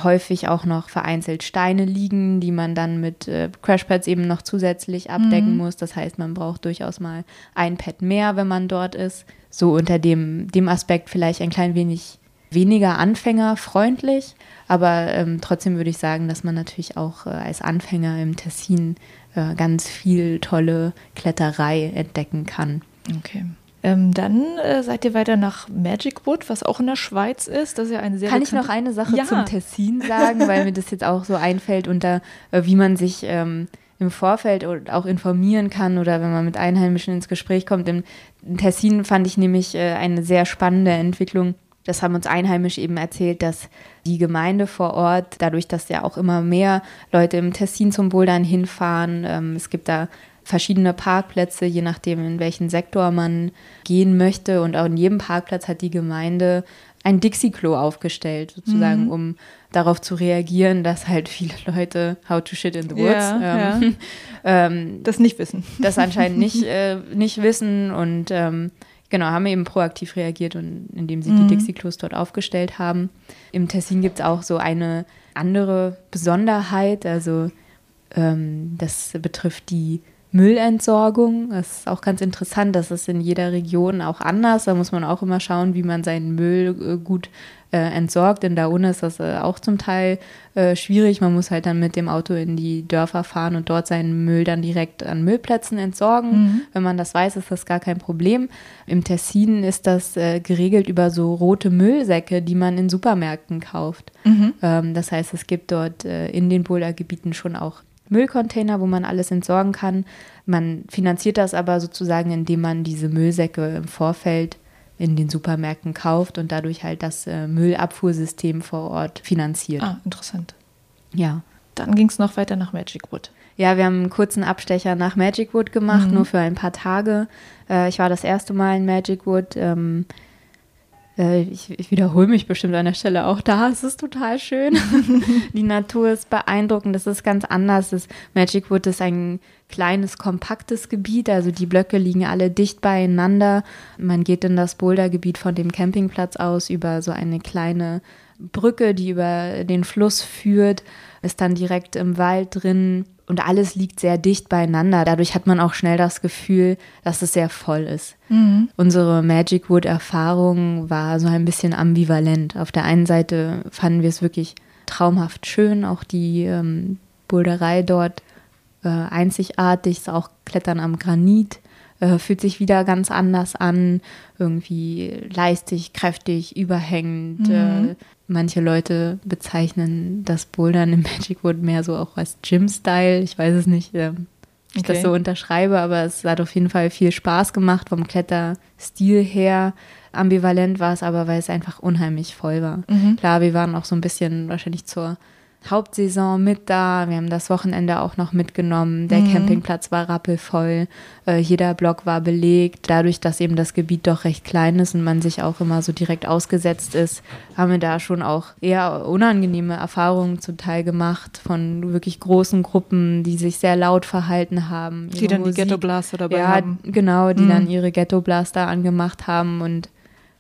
häufig auch noch vereinzelt Steine liegen, die man dann mit äh, Crashpads eben noch zusätzlich abdecken mhm. muss. Das heißt, man braucht durchaus mal ein Pad mehr, wenn man dort ist. So unter dem, dem Aspekt vielleicht ein klein wenig weniger anfängerfreundlich, aber ähm, trotzdem würde ich sagen, dass man natürlich auch äh, als Anfänger im Tessin äh, ganz viel tolle Kletterei entdecken kann. Okay. Ähm, dann äh, seid ihr weiter nach Magic Wood, was auch in der Schweiz ist. Das ist ja eine sehr Kann ich noch eine Sache ja. zum Tessin sagen, weil mir das jetzt auch so einfällt unter, äh, wie man sich ähm, im Vorfeld auch informieren kann oder wenn man mit Einheimischen ins Gespräch kommt. Im, im Tessin fand ich nämlich äh, eine sehr spannende Entwicklung. Das haben uns Einheimische eben erzählt, dass die Gemeinde vor Ort, dadurch, dass ja auch immer mehr Leute im Tessin zum Bouldern hinfahren, ähm, es gibt da verschiedene Parkplätze, je nachdem, in welchen Sektor man gehen möchte. Und auch in jedem Parkplatz hat die Gemeinde ein Dixie-Klo aufgestellt, sozusagen, mhm. um darauf zu reagieren, dass halt viele Leute how to shit in the woods ja, ähm, ja. ähm, das nicht wissen. Das anscheinend nicht, äh, nicht wissen und ähm, genau, haben eben proaktiv reagiert und indem sie mhm. die Dixie-Klos dort aufgestellt haben. Im Tessin gibt es auch so eine andere Besonderheit, also ähm, das betrifft die Müllentsorgung. Das ist auch ganz interessant, das ist in jeder Region auch anders. Da muss man auch immer schauen, wie man seinen Müll äh, gut äh, entsorgt. In Daune ist das äh, auch zum Teil äh, schwierig. Man muss halt dann mit dem Auto in die Dörfer fahren und dort seinen Müll dann direkt an Müllplätzen entsorgen. Mhm. Wenn man das weiß, ist das gar kein Problem. Im Tessin ist das äh, geregelt über so rote Müllsäcke, die man in Supermärkten kauft. Mhm. Ähm, das heißt, es gibt dort äh, in den Bouldergebieten schon auch Müllcontainer, wo man alles entsorgen kann. Man finanziert das aber sozusagen, indem man diese Müllsäcke im Vorfeld in den Supermärkten kauft und dadurch halt das äh, Müllabfuhrsystem vor Ort finanziert. Ah, interessant. Ja. Dann ging es noch weiter nach Magic Wood. Ja, wir haben einen kurzen Abstecher nach Magic Wood gemacht, mhm. nur für ein paar Tage. Äh, ich war das erste Mal in Magic Wood. Äh, ich, ich wiederhole mich bestimmt an der Stelle auch da. Es ist total schön. die Natur ist beeindruckend. Das ist ganz anders. Das Magic Wood ist ein kleines, kompaktes Gebiet. Also die Blöcke liegen alle dicht beieinander. Man geht in das Bouldergebiet von dem Campingplatz aus über so eine kleine Brücke, die über den Fluss führt, ist dann direkt im Wald drin und alles liegt sehr dicht beieinander. Dadurch hat man auch schnell das Gefühl, dass es sehr voll ist. Mhm. Unsere Magic Wood-Erfahrung war so ein bisschen ambivalent. Auf der einen Seite fanden wir es wirklich traumhaft schön, auch die ähm, Boulderei dort äh, einzigartig, auch Klettern am Granit. Äh, fühlt sich wieder ganz anders an, irgendwie leistig, kräftig, überhängend, mhm. äh, Manche Leute bezeichnen das Bouldern im Magic Wood mehr so auch als Gym-Style. Ich weiß es nicht. Ähm, ich okay. das so unterschreibe, aber es hat auf jeden Fall viel Spaß gemacht vom Kletterstil her. Ambivalent war es aber, weil es einfach unheimlich voll war. Mhm. Klar, wir waren auch so ein bisschen wahrscheinlich zur Hauptsaison mit da. Wir haben das Wochenende auch noch mitgenommen. Der mhm. Campingplatz war rappelvoll. Äh, jeder Block war belegt. Dadurch, dass eben das Gebiet doch recht klein ist und man sich auch immer so direkt ausgesetzt ist, haben wir da schon auch eher unangenehme Erfahrungen zum Teil gemacht von wirklich großen Gruppen, die sich sehr laut verhalten haben. Die dann Musik, die Ghetto Blaster dabei ja, haben. Genau, die mhm. dann ihre Ghetto Blaster angemacht haben und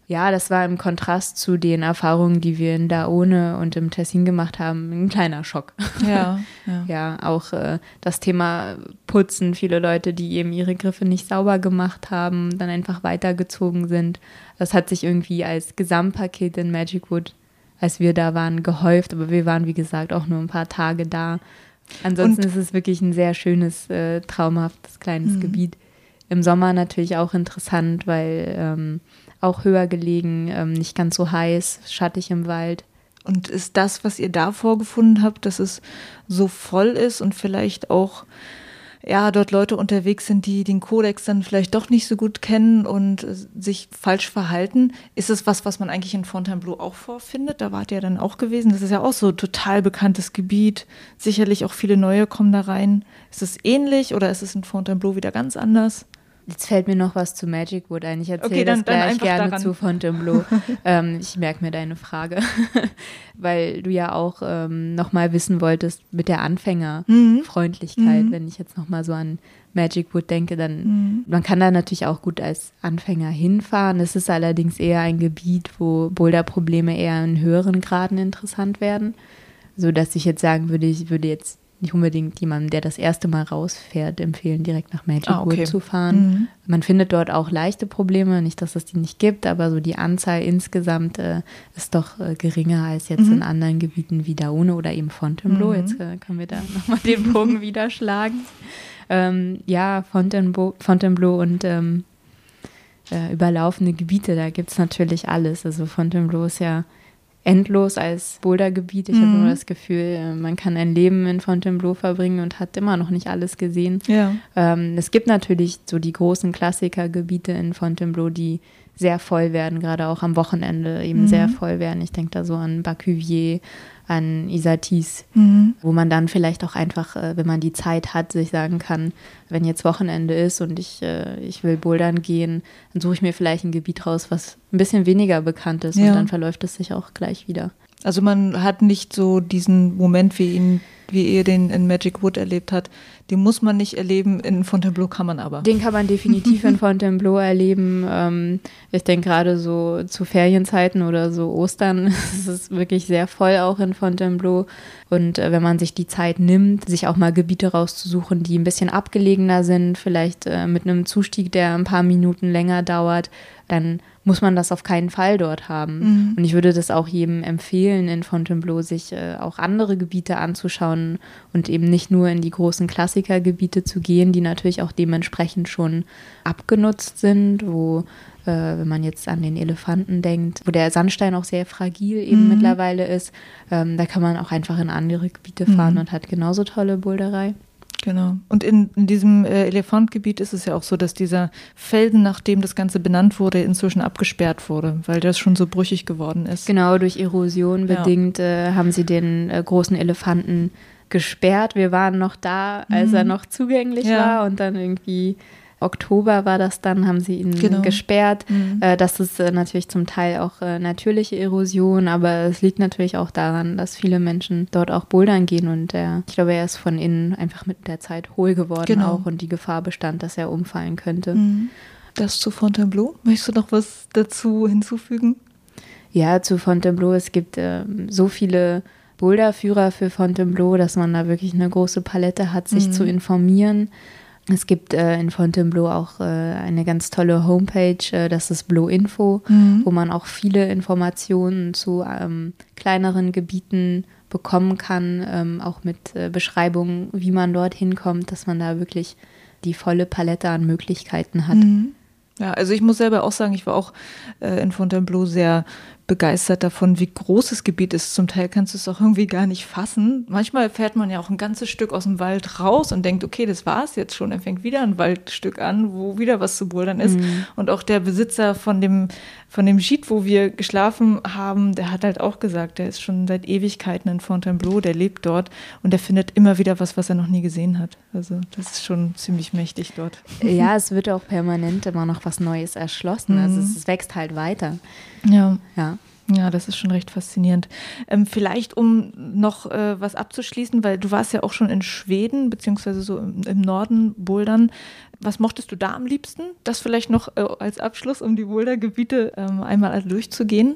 ja, das war im Kontrast zu den Erfahrungen, die wir in Daone und im Tessin gemacht haben, ein kleiner Schock. Ja, ja. ja auch äh, das Thema Putzen, viele Leute, die eben ihre Griffe nicht sauber gemacht haben, dann einfach weitergezogen sind. Das hat sich irgendwie als Gesamtpaket in Magic Wood, als wir da waren, gehäuft, aber wir waren, wie gesagt, auch nur ein paar Tage da. Ansonsten und, ist es wirklich ein sehr schönes, äh, traumhaftes kleines mhm. Gebiet. Im Sommer natürlich auch interessant, weil ähm, auch höher gelegen, ähm, nicht ganz so heiß, schattig im Wald. Und ist das, was ihr da vorgefunden habt, dass es so voll ist und vielleicht auch ja, dort Leute unterwegs sind, die den Kodex dann vielleicht doch nicht so gut kennen und sich falsch verhalten. Ist es was, was man eigentlich in Fontainebleau auch vorfindet? Da wart ihr dann auch gewesen. Das ist ja auch so total bekanntes Gebiet. Sicherlich auch viele neue kommen da rein. Ist es ähnlich oder ist es in Fontainebleau wieder ganz anders? Jetzt fällt mir noch was zu Magic Wood ein. Ich erzähle okay, das gleich gerne daran. zu Fontainebleau. ähm, ich merke mir deine Frage, weil du ja auch ähm, noch mal wissen wolltest mit der Anfängerfreundlichkeit. Mhm. Wenn ich jetzt noch mal so an Magic Wood denke, dann mhm. man kann da natürlich auch gut als Anfänger hinfahren. Es ist allerdings eher ein Gebiet, wo Boulder-Probleme eher in höheren Graden interessant werden, so dass ich jetzt sagen würde, ich würde jetzt nicht unbedingt jemandem, der das erste Mal rausfährt, empfehlen, direkt nach Magic ah, okay. Wood zu fahren. Mhm. Man findet dort auch leichte Probleme, nicht, dass es die nicht gibt, aber so die Anzahl insgesamt äh, ist doch äh, geringer als jetzt mhm. in anderen Gebieten wie Daune oder eben Fontainebleau. Mhm. Jetzt äh, können wir da nochmal den Bogen wieder schlagen. Ähm, ja, Fontainebleau, Fontainebleau und ähm, äh, überlaufende Gebiete, da gibt es natürlich alles. Also Fontainebleau ist ja endlos als Bouldergebiet. Ich mhm. habe nur das Gefühl, man kann ein Leben in Fontainebleau verbringen und hat immer noch nicht alles gesehen. Ja. Ähm, es gibt natürlich so die großen Klassikergebiete in Fontainebleau, die sehr voll werden, gerade auch am Wochenende eben mhm. sehr voll werden. Ich denke da so an Bacuvier, an Isatis, mhm. wo man dann vielleicht auch einfach, äh, wenn man die Zeit hat, sich sagen kann, wenn jetzt Wochenende ist und ich, äh, ich will bouldern gehen, dann suche ich mir vielleicht ein Gebiet raus, was ein bisschen weniger bekannt ist ja. und dann verläuft es sich auch gleich wieder. Also man hat nicht so diesen Moment, wie ihn, wie ihr den in Magic Wood erlebt hat. Den muss man nicht erleben, in Fontainebleau kann man aber. Den kann man definitiv in Fontainebleau erleben. Ähm, ich denke gerade so zu Ferienzeiten oder so Ostern ist es wirklich sehr voll auch in Fontainebleau. Und äh, wenn man sich die Zeit nimmt, sich auch mal Gebiete rauszusuchen, die ein bisschen abgelegener sind, vielleicht äh, mit einem Zustieg, der ein paar Minuten länger dauert, dann muss man das auf keinen Fall dort haben. Mhm. Und ich würde das auch jedem empfehlen, in Fontainebleau sich äh, auch andere Gebiete anzuschauen und eben nicht nur in die großen Klassikergebiete zu gehen, die natürlich auch dementsprechend schon abgenutzt sind, wo äh, wenn man jetzt an den Elefanten denkt, wo der Sandstein auch sehr fragil eben mhm. mittlerweile ist, ähm, da kann man auch einfach in andere Gebiete fahren mhm. und hat genauso tolle Boulderei. Genau. Und in, in diesem äh, Elefantgebiet ist es ja auch so, dass dieser Felsen, nachdem das Ganze benannt wurde, inzwischen abgesperrt wurde, weil das schon so brüchig geworden ist. Genau, durch Erosion ja. bedingt äh, haben sie den äh, großen Elefanten gesperrt. Wir waren noch da, als mhm. er noch zugänglich ja. war und dann irgendwie Oktober war das dann, haben sie ihn genau. gesperrt. Mhm. Äh, das ist äh, natürlich zum Teil auch äh, natürliche Erosion, aber es liegt natürlich auch daran, dass viele Menschen dort auch bouldern gehen und äh, ich glaube, er ist von innen einfach mit der Zeit hohl geworden genau. auch und die Gefahr bestand, dass er umfallen könnte. Mhm. Das zu Fontainebleau. Möchtest du noch was dazu hinzufügen? Ja, zu Fontainebleau. Es gibt ähm, so viele Boulderführer für Fontainebleau, dass man da wirklich eine große Palette hat, sich mhm. zu informieren. Es gibt äh, in Fontainebleau auch äh, eine ganz tolle Homepage, äh, das ist Blue Info, mhm. wo man auch viele Informationen zu ähm, kleineren Gebieten bekommen kann, ähm, auch mit äh, Beschreibungen, wie man dorthin kommt, dass man da wirklich die volle Palette an Möglichkeiten hat. Mhm. Ja, also ich muss selber auch sagen, ich war auch äh, in Fontainebleau sehr begeistert davon, wie groß das Gebiet ist. Zum Teil kannst du es auch irgendwie gar nicht fassen. Manchmal fährt man ja auch ein ganzes Stück aus dem Wald raus und denkt, okay, das war es jetzt schon. Er fängt wieder ein Waldstück an, wo wieder was zu bouldern ist. Mhm. Und auch der Besitzer von dem, von dem Jeet, wo wir geschlafen haben, der hat halt auch gesagt, der ist schon seit Ewigkeiten in Fontainebleau, der lebt dort und der findet immer wieder was, was er noch nie gesehen hat. Also das ist schon ziemlich mächtig dort. Ja, es wird auch permanent immer noch was Neues erschlossen. Also mhm. Also es, es wächst halt weiter. Ja. Ja. Ja, das ist schon recht faszinierend. Ähm, vielleicht, um noch äh, was abzuschließen, weil du warst ja auch schon in Schweden, beziehungsweise so im, im Norden Bouldern. Was mochtest du da am liebsten? Das vielleicht noch äh, als Abschluss, um die Bouldergebiete ähm, einmal durchzugehen.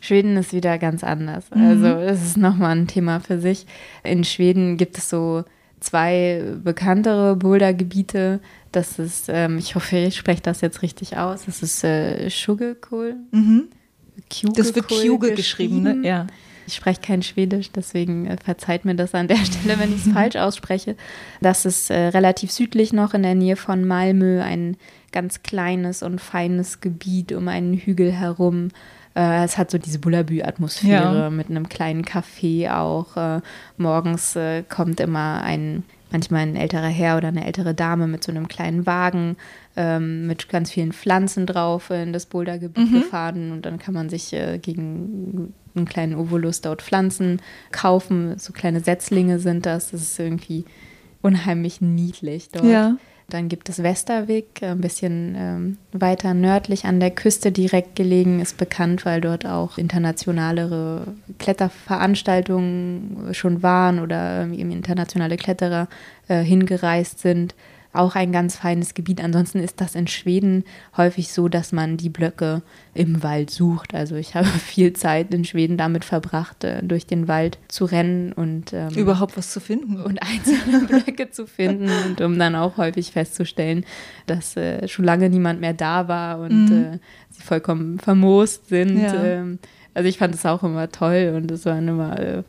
Schweden ist wieder ganz anders. Mhm. Also es ist nochmal ein Thema für sich. In Schweden gibt es so zwei bekanntere Bouldergebiete. Das ist, ähm, ich hoffe, ich spreche das jetzt richtig aus. Das ist äh, Sugarkohl. Mhm. Das wird Kjuge geschrieben, ne? Ja. Ich spreche kein Schwedisch, deswegen äh, verzeiht mir das an der Stelle, wenn ich es falsch ausspreche. Das ist äh, relativ südlich noch in der Nähe von Malmö, ein ganz kleines und feines Gebiet um einen Hügel herum. Äh, es hat so diese Bullabü-Atmosphäre ja. mit einem kleinen Café auch. Äh, morgens äh, kommt immer ein, manchmal ein älterer Herr oder eine ältere Dame mit so einem kleinen Wagen ähm, mit ganz vielen Pflanzen drauf in das Bouldergebiet mhm. gefahren und dann kann man sich äh, gegen einen kleinen Ovolus dort Pflanzen kaufen. So kleine Setzlinge sind das. Das ist irgendwie unheimlich niedlich dort. Ja. Dann gibt es Westerweg, ein bisschen ähm, weiter nördlich an der Küste direkt gelegen, ist bekannt, weil dort auch internationalere Kletterveranstaltungen schon waren oder ähm, internationale Kletterer äh, hingereist sind auch ein ganz feines Gebiet. Ansonsten ist das in Schweden häufig so, dass man die Blöcke im Wald sucht. Also ich habe viel Zeit in Schweden damit verbracht, äh, durch den Wald zu rennen und ähm, überhaupt was zu finden und einzelne Blöcke zu finden und um dann auch häufig festzustellen, dass äh, schon lange niemand mehr da war und mhm. äh, sie vollkommen vermoost sind. Ja. Ähm, also ich fand es auch immer toll und es waren immer äh,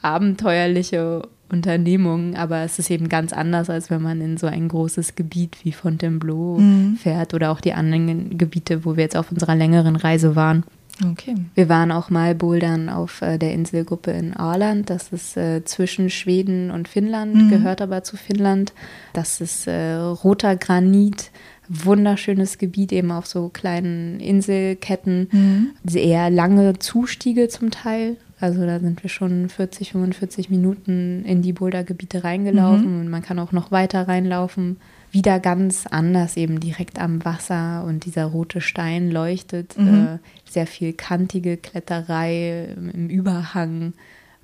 abenteuerliche Unternehmungen, aber es ist eben ganz anders, als wenn man in so ein großes Gebiet wie Fontainebleau mhm. fährt oder auch die anderen Gebiete, wo wir jetzt auf unserer längeren Reise waren. Okay. Wir waren auch mal bouldern auf äh, der Inselgruppe in Åland. Das ist äh, zwischen Schweden und Finnland, mhm. gehört aber zu Finnland. Das ist äh, roter Granit, wunderschönes Gebiet, eben auf so kleinen Inselketten. Mhm. Sehr lange Zustiege zum Teil, also da sind wir schon 40, 45 Minuten in die Bouldergebiete reingelaufen mhm. und man kann auch noch weiter reinlaufen. Wieder ganz anders, eben direkt am Wasser und dieser rote Stein leuchtet. Mhm. Äh, sehr viel kantige Kletterei im Überhang.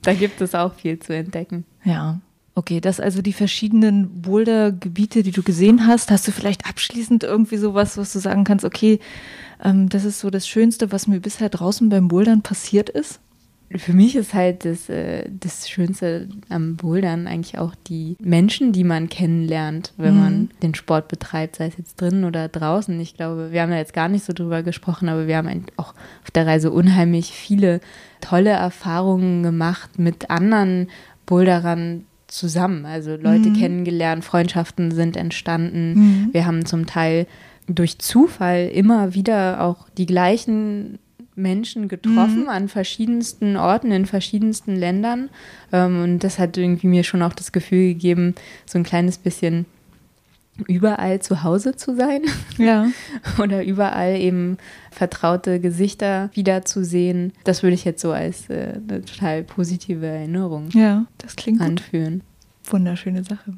Da gibt es auch viel zu entdecken. Ja, Okay, das also die verschiedenen Bouldergebiete, die du gesehen hast. Hast du vielleicht abschließend irgendwie sowas, was du sagen kannst, okay, ähm, das ist so das Schönste, was mir bisher draußen beim Bouldern passiert ist? Für mich ist halt das, äh, das Schönste am Bouldern eigentlich auch die Menschen, die man kennenlernt, wenn mhm. man den Sport betreibt, sei es jetzt drinnen oder draußen. Ich glaube, wir haben da jetzt gar nicht so drüber gesprochen, aber wir haben auch auf der Reise unheimlich viele tolle Erfahrungen gemacht mit anderen Boulderern zusammen. Also Leute mhm. kennengelernt, Freundschaften sind entstanden. Mhm. Wir haben zum Teil durch Zufall immer wieder auch die gleichen Menschen getroffen mhm. an verschiedensten Orten, in verschiedensten Ländern. Ähm, und das hat irgendwie mir schon auch das Gefühl gegeben, so ein kleines bisschen überall zu Hause zu sein. Ja. Oder überall eben vertraute Gesichter wiederzusehen. Das würde ich jetzt so als äh, eine total positive Erinnerung ja, das klingt anführen. Gut. Wunderschöne Sache.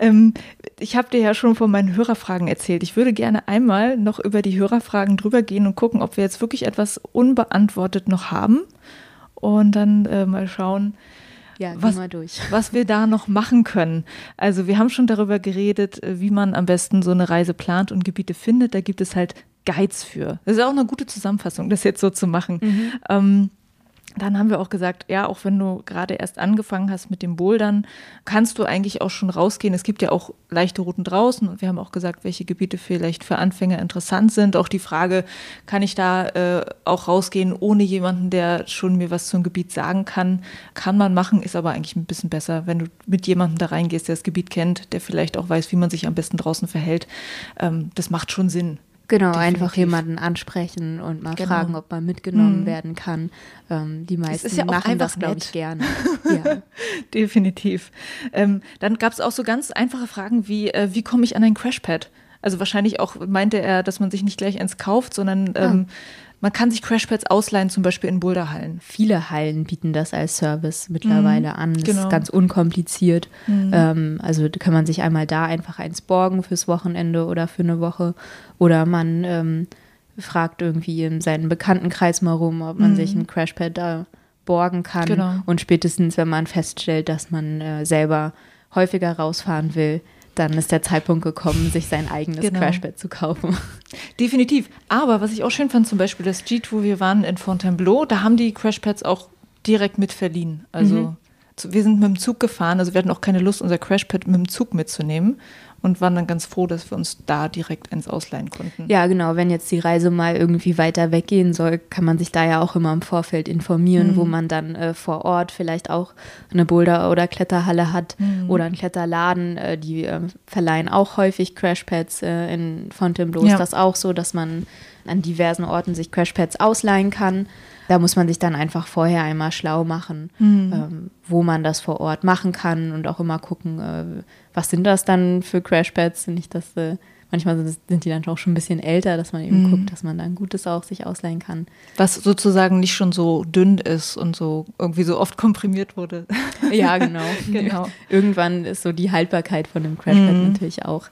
Ähm, ich habe dir ja schon von meinen Hörerfragen erzählt. Ich würde gerne einmal noch über die Hörerfragen drüber gehen und gucken, ob wir jetzt wirklich etwas unbeantwortet noch haben. Und dann äh, mal schauen, ja, was, was wir da noch machen können. Also wir haben schon darüber geredet, äh, wie man am besten so eine Reise plant und Gebiete findet. Da gibt es halt Guides für. Das ist auch eine gute Zusammenfassung, das jetzt so zu machen. Mhm. Ähm, dann haben wir auch gesagt, ja, auch wenn du gerade erst angefangen hast mit dem Bouldern, kannst du eigentlich auch schon rausgehen. Es gibt ja auch leichte Routen draußen und wir haben auch gesagt, welche Gebiete vielleicht für Anfänger interessant sind. Auch die Frage, kann ich da äh, auch rausgehen ohne jemanden, der schon mir was zum Gebiet sagen kann? Kann man machen, ist aber eigentlich ein bisschen besser, wenn du mit jemandem da reingehst, der das Gebiet kennt, der vielleicht auch weiß, wie man sich am besten draußen verhält. Ähm, das macht schon Sinn Genau, Definitiv. einfach jemanden ansprechen und mal genau. fragen, ob man mitgenommen mhm. werden kann. Ähm, die meisten ja machen das, glaube ich, gerne. ja. Definitiv. Ähm, dann gab es auch so ganz einfache Fragen wie, äh, wie komme ich an ein Crashpad? Also wahrscheinlich auch meinte er, dass man sich nicht gleich eins kauft, sondern ah. Man kann sich Crashpads ausleihen, zum Beispiel in Boulderhallen. Viele Hallen bieten das als Service mittlerweile mhm, an. Das genau. ist ganz unkompliziert. Mhm. Ähm, also kann man sich einmal da einfach eins borgen fürs Wochenende oder für eine Woche. Oder man ähm, fragt irgendwie in seinen Bekanntenkreis mal rum, ob man mhm. sich ein Crashpad da borgen kann. Genau. Und spätestens, wenn man feststellt, dass man äh, selber häufiger rausfahren will, dann ist der Zeitpunkt gekommen, sich sein eigenes genau. Crashpad zu kaufen. Definitiv. Aber was ich auch schön fand, zum Beispiel das Jeet, wo wir waren in Fontainebleau, da haben die Crashpads auch direkt mit verliehen. Also mhm. wir sind mit dem Zug gefahren, also wir hatten auch keine Lust, unser Crashpad mit dem Zug mitzunehmen und waren dann ganz froh, dass wir uns da direkt eins ausleihen konnten. Ja, genau. Wenn jetzt die Reise mal irgendwie weiter weggehen soll, kann man sich da ja auch immer im Vorfeld informieren, mhm. wo man dann äh, vor Ort vielleicht auch eine Boulder- oder Kletterhalle hat mhm. oder einen Kletterladen. Äh, die äh, verleihen auch häufig Crashpads. Äh, in Fontainebleau ja. ist das auch so, dass man an diversen Orten sich Crashpads ausleihen kann. Da muss man sich dann einfach vorher einmal schlau machen, mhm. ähm, wo man das vor Ort machen kann und auch immer gucken, äh, was sind das dann für Crashpads? Nicht, dass äh, manchmal sind, die dann auch schon ein bisschen älter, dass man eben mhm. guckt, dass man dann Gutes auch sich ausleihen kann. Was sozusagen nicht schon so dünn ist und so irgendwie so oft komprimiert wurde. Ja, genau. genau. Irgendwann ist so die Haltbarkeit von dem Crashpad mhm. natürlich auch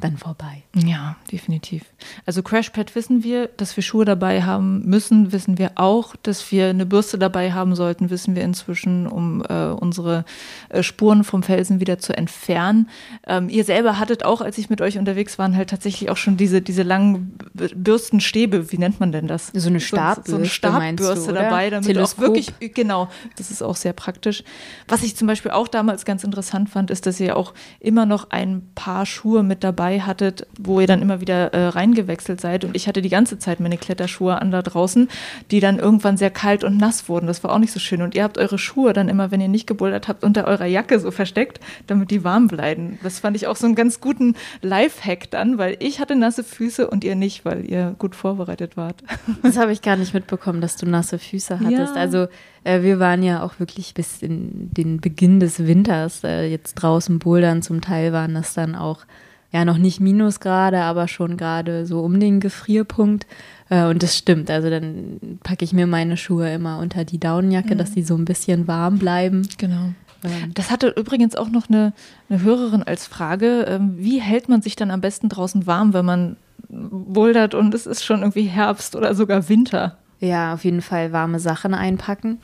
dann vorbei. Ja, definitiv. Also Crashpad wissen wir, dass wir Schuhe dabei haben müssen, wissen wir auch, dass wir eine Bürste dabei haben sollten, wissen wir inzwischen, um äh, unsere äh, Spuren vom Felsen wieder zu entfernen. Ähm, ihr selber hattet auch, als ich mit euch unterwegs war, halt tatsächlich auch schon diese, diese langen Bürstenstäbe, wie nennt man denn das? So eine Startbürste, so, so eine Startbürste du, dabei, damit Teleskop. auch wirklich, genau, das ist auch sehr praktisch. Was ich zum Beispiel auch damals ganz interessant fand, ist, dass ihr auch immer noch ein paar Schuhe mit dabei dabei hattet, wo ihr dann immer wieder äh, reingewechselt seid. Und ich hatte die ganze Zeit meine Kletterschuhe an da draußen, die dann irgendwann sehr kalt und nass wurden. Das war auch nicht so schön. Und ihr habt eure Schuhe dann immer, wenn ihr nicht gebouldert habt, unter eurer Jacke so versteckt, damit die warm bleiben. Das fand ich auch so einen ganz guten Lifehack dann, weil ich hatte nasse Füße und ihr nicht, weil ihr gut vorbereitet wart. Das habe ich gar nicht mitbekommen, dass du nasse Füße hattest. Ja. Also äh, wir waren ja auch wirklich bis in den Beginn des Winters äh, jetzt draußen bouldern. Zum Teil waren das dann auch ja noch nicht Minusgrade, aber schon gerade so um den Gefrierpunkt. Äh, und das stimmt. Also dann packe ich mir meine Schuhe immer unter die Daunenjacke, mhm. dass sie so ein bisschen warm bleiben. Genau. Ähm. Das hatte übrigens auch noch eine, eine Hörerin als Frage. Ähm, wie hält man sich dann am besten draußen warm, wenn man bouldert und es ist schon irgendwie Herbst oder sogar Winter? Ja, auf jeden Fall warme Sachen einpacken.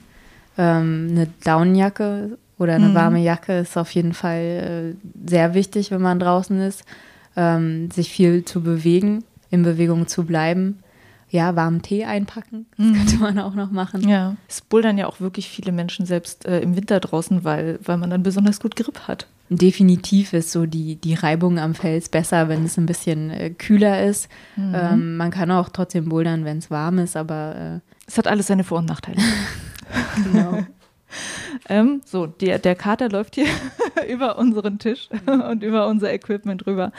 Ähm, eine Daunenjacke oder eine mhm. warme Jacke ist auf jeden Fall äh, sehr wichtig, wenn man draußen ist. Ähm, sich viel zu bewegen, in Bewegung zu bleiben. Ja, warmen Tee einpacken, das mhm. könnte man auch noch machen. Ja, es bouldern ja auch wirklich viele Menschen selbst äh, im Winter draußen, weil, weil man dann besonders gut Grip hat. Definitiv ist so die, die Reibung am Fels besser, wenn es ein bisschen äh, kühler ist. Mhm. Ähm, man kann auch trotzdem bouldern, wenn es warm ist, aber. Äh, es hat alles seine Vor- und Nachteile. genau. Ähm, so, der, der Kater läuft hier über unseren Tisch und über unser Equipment rüber.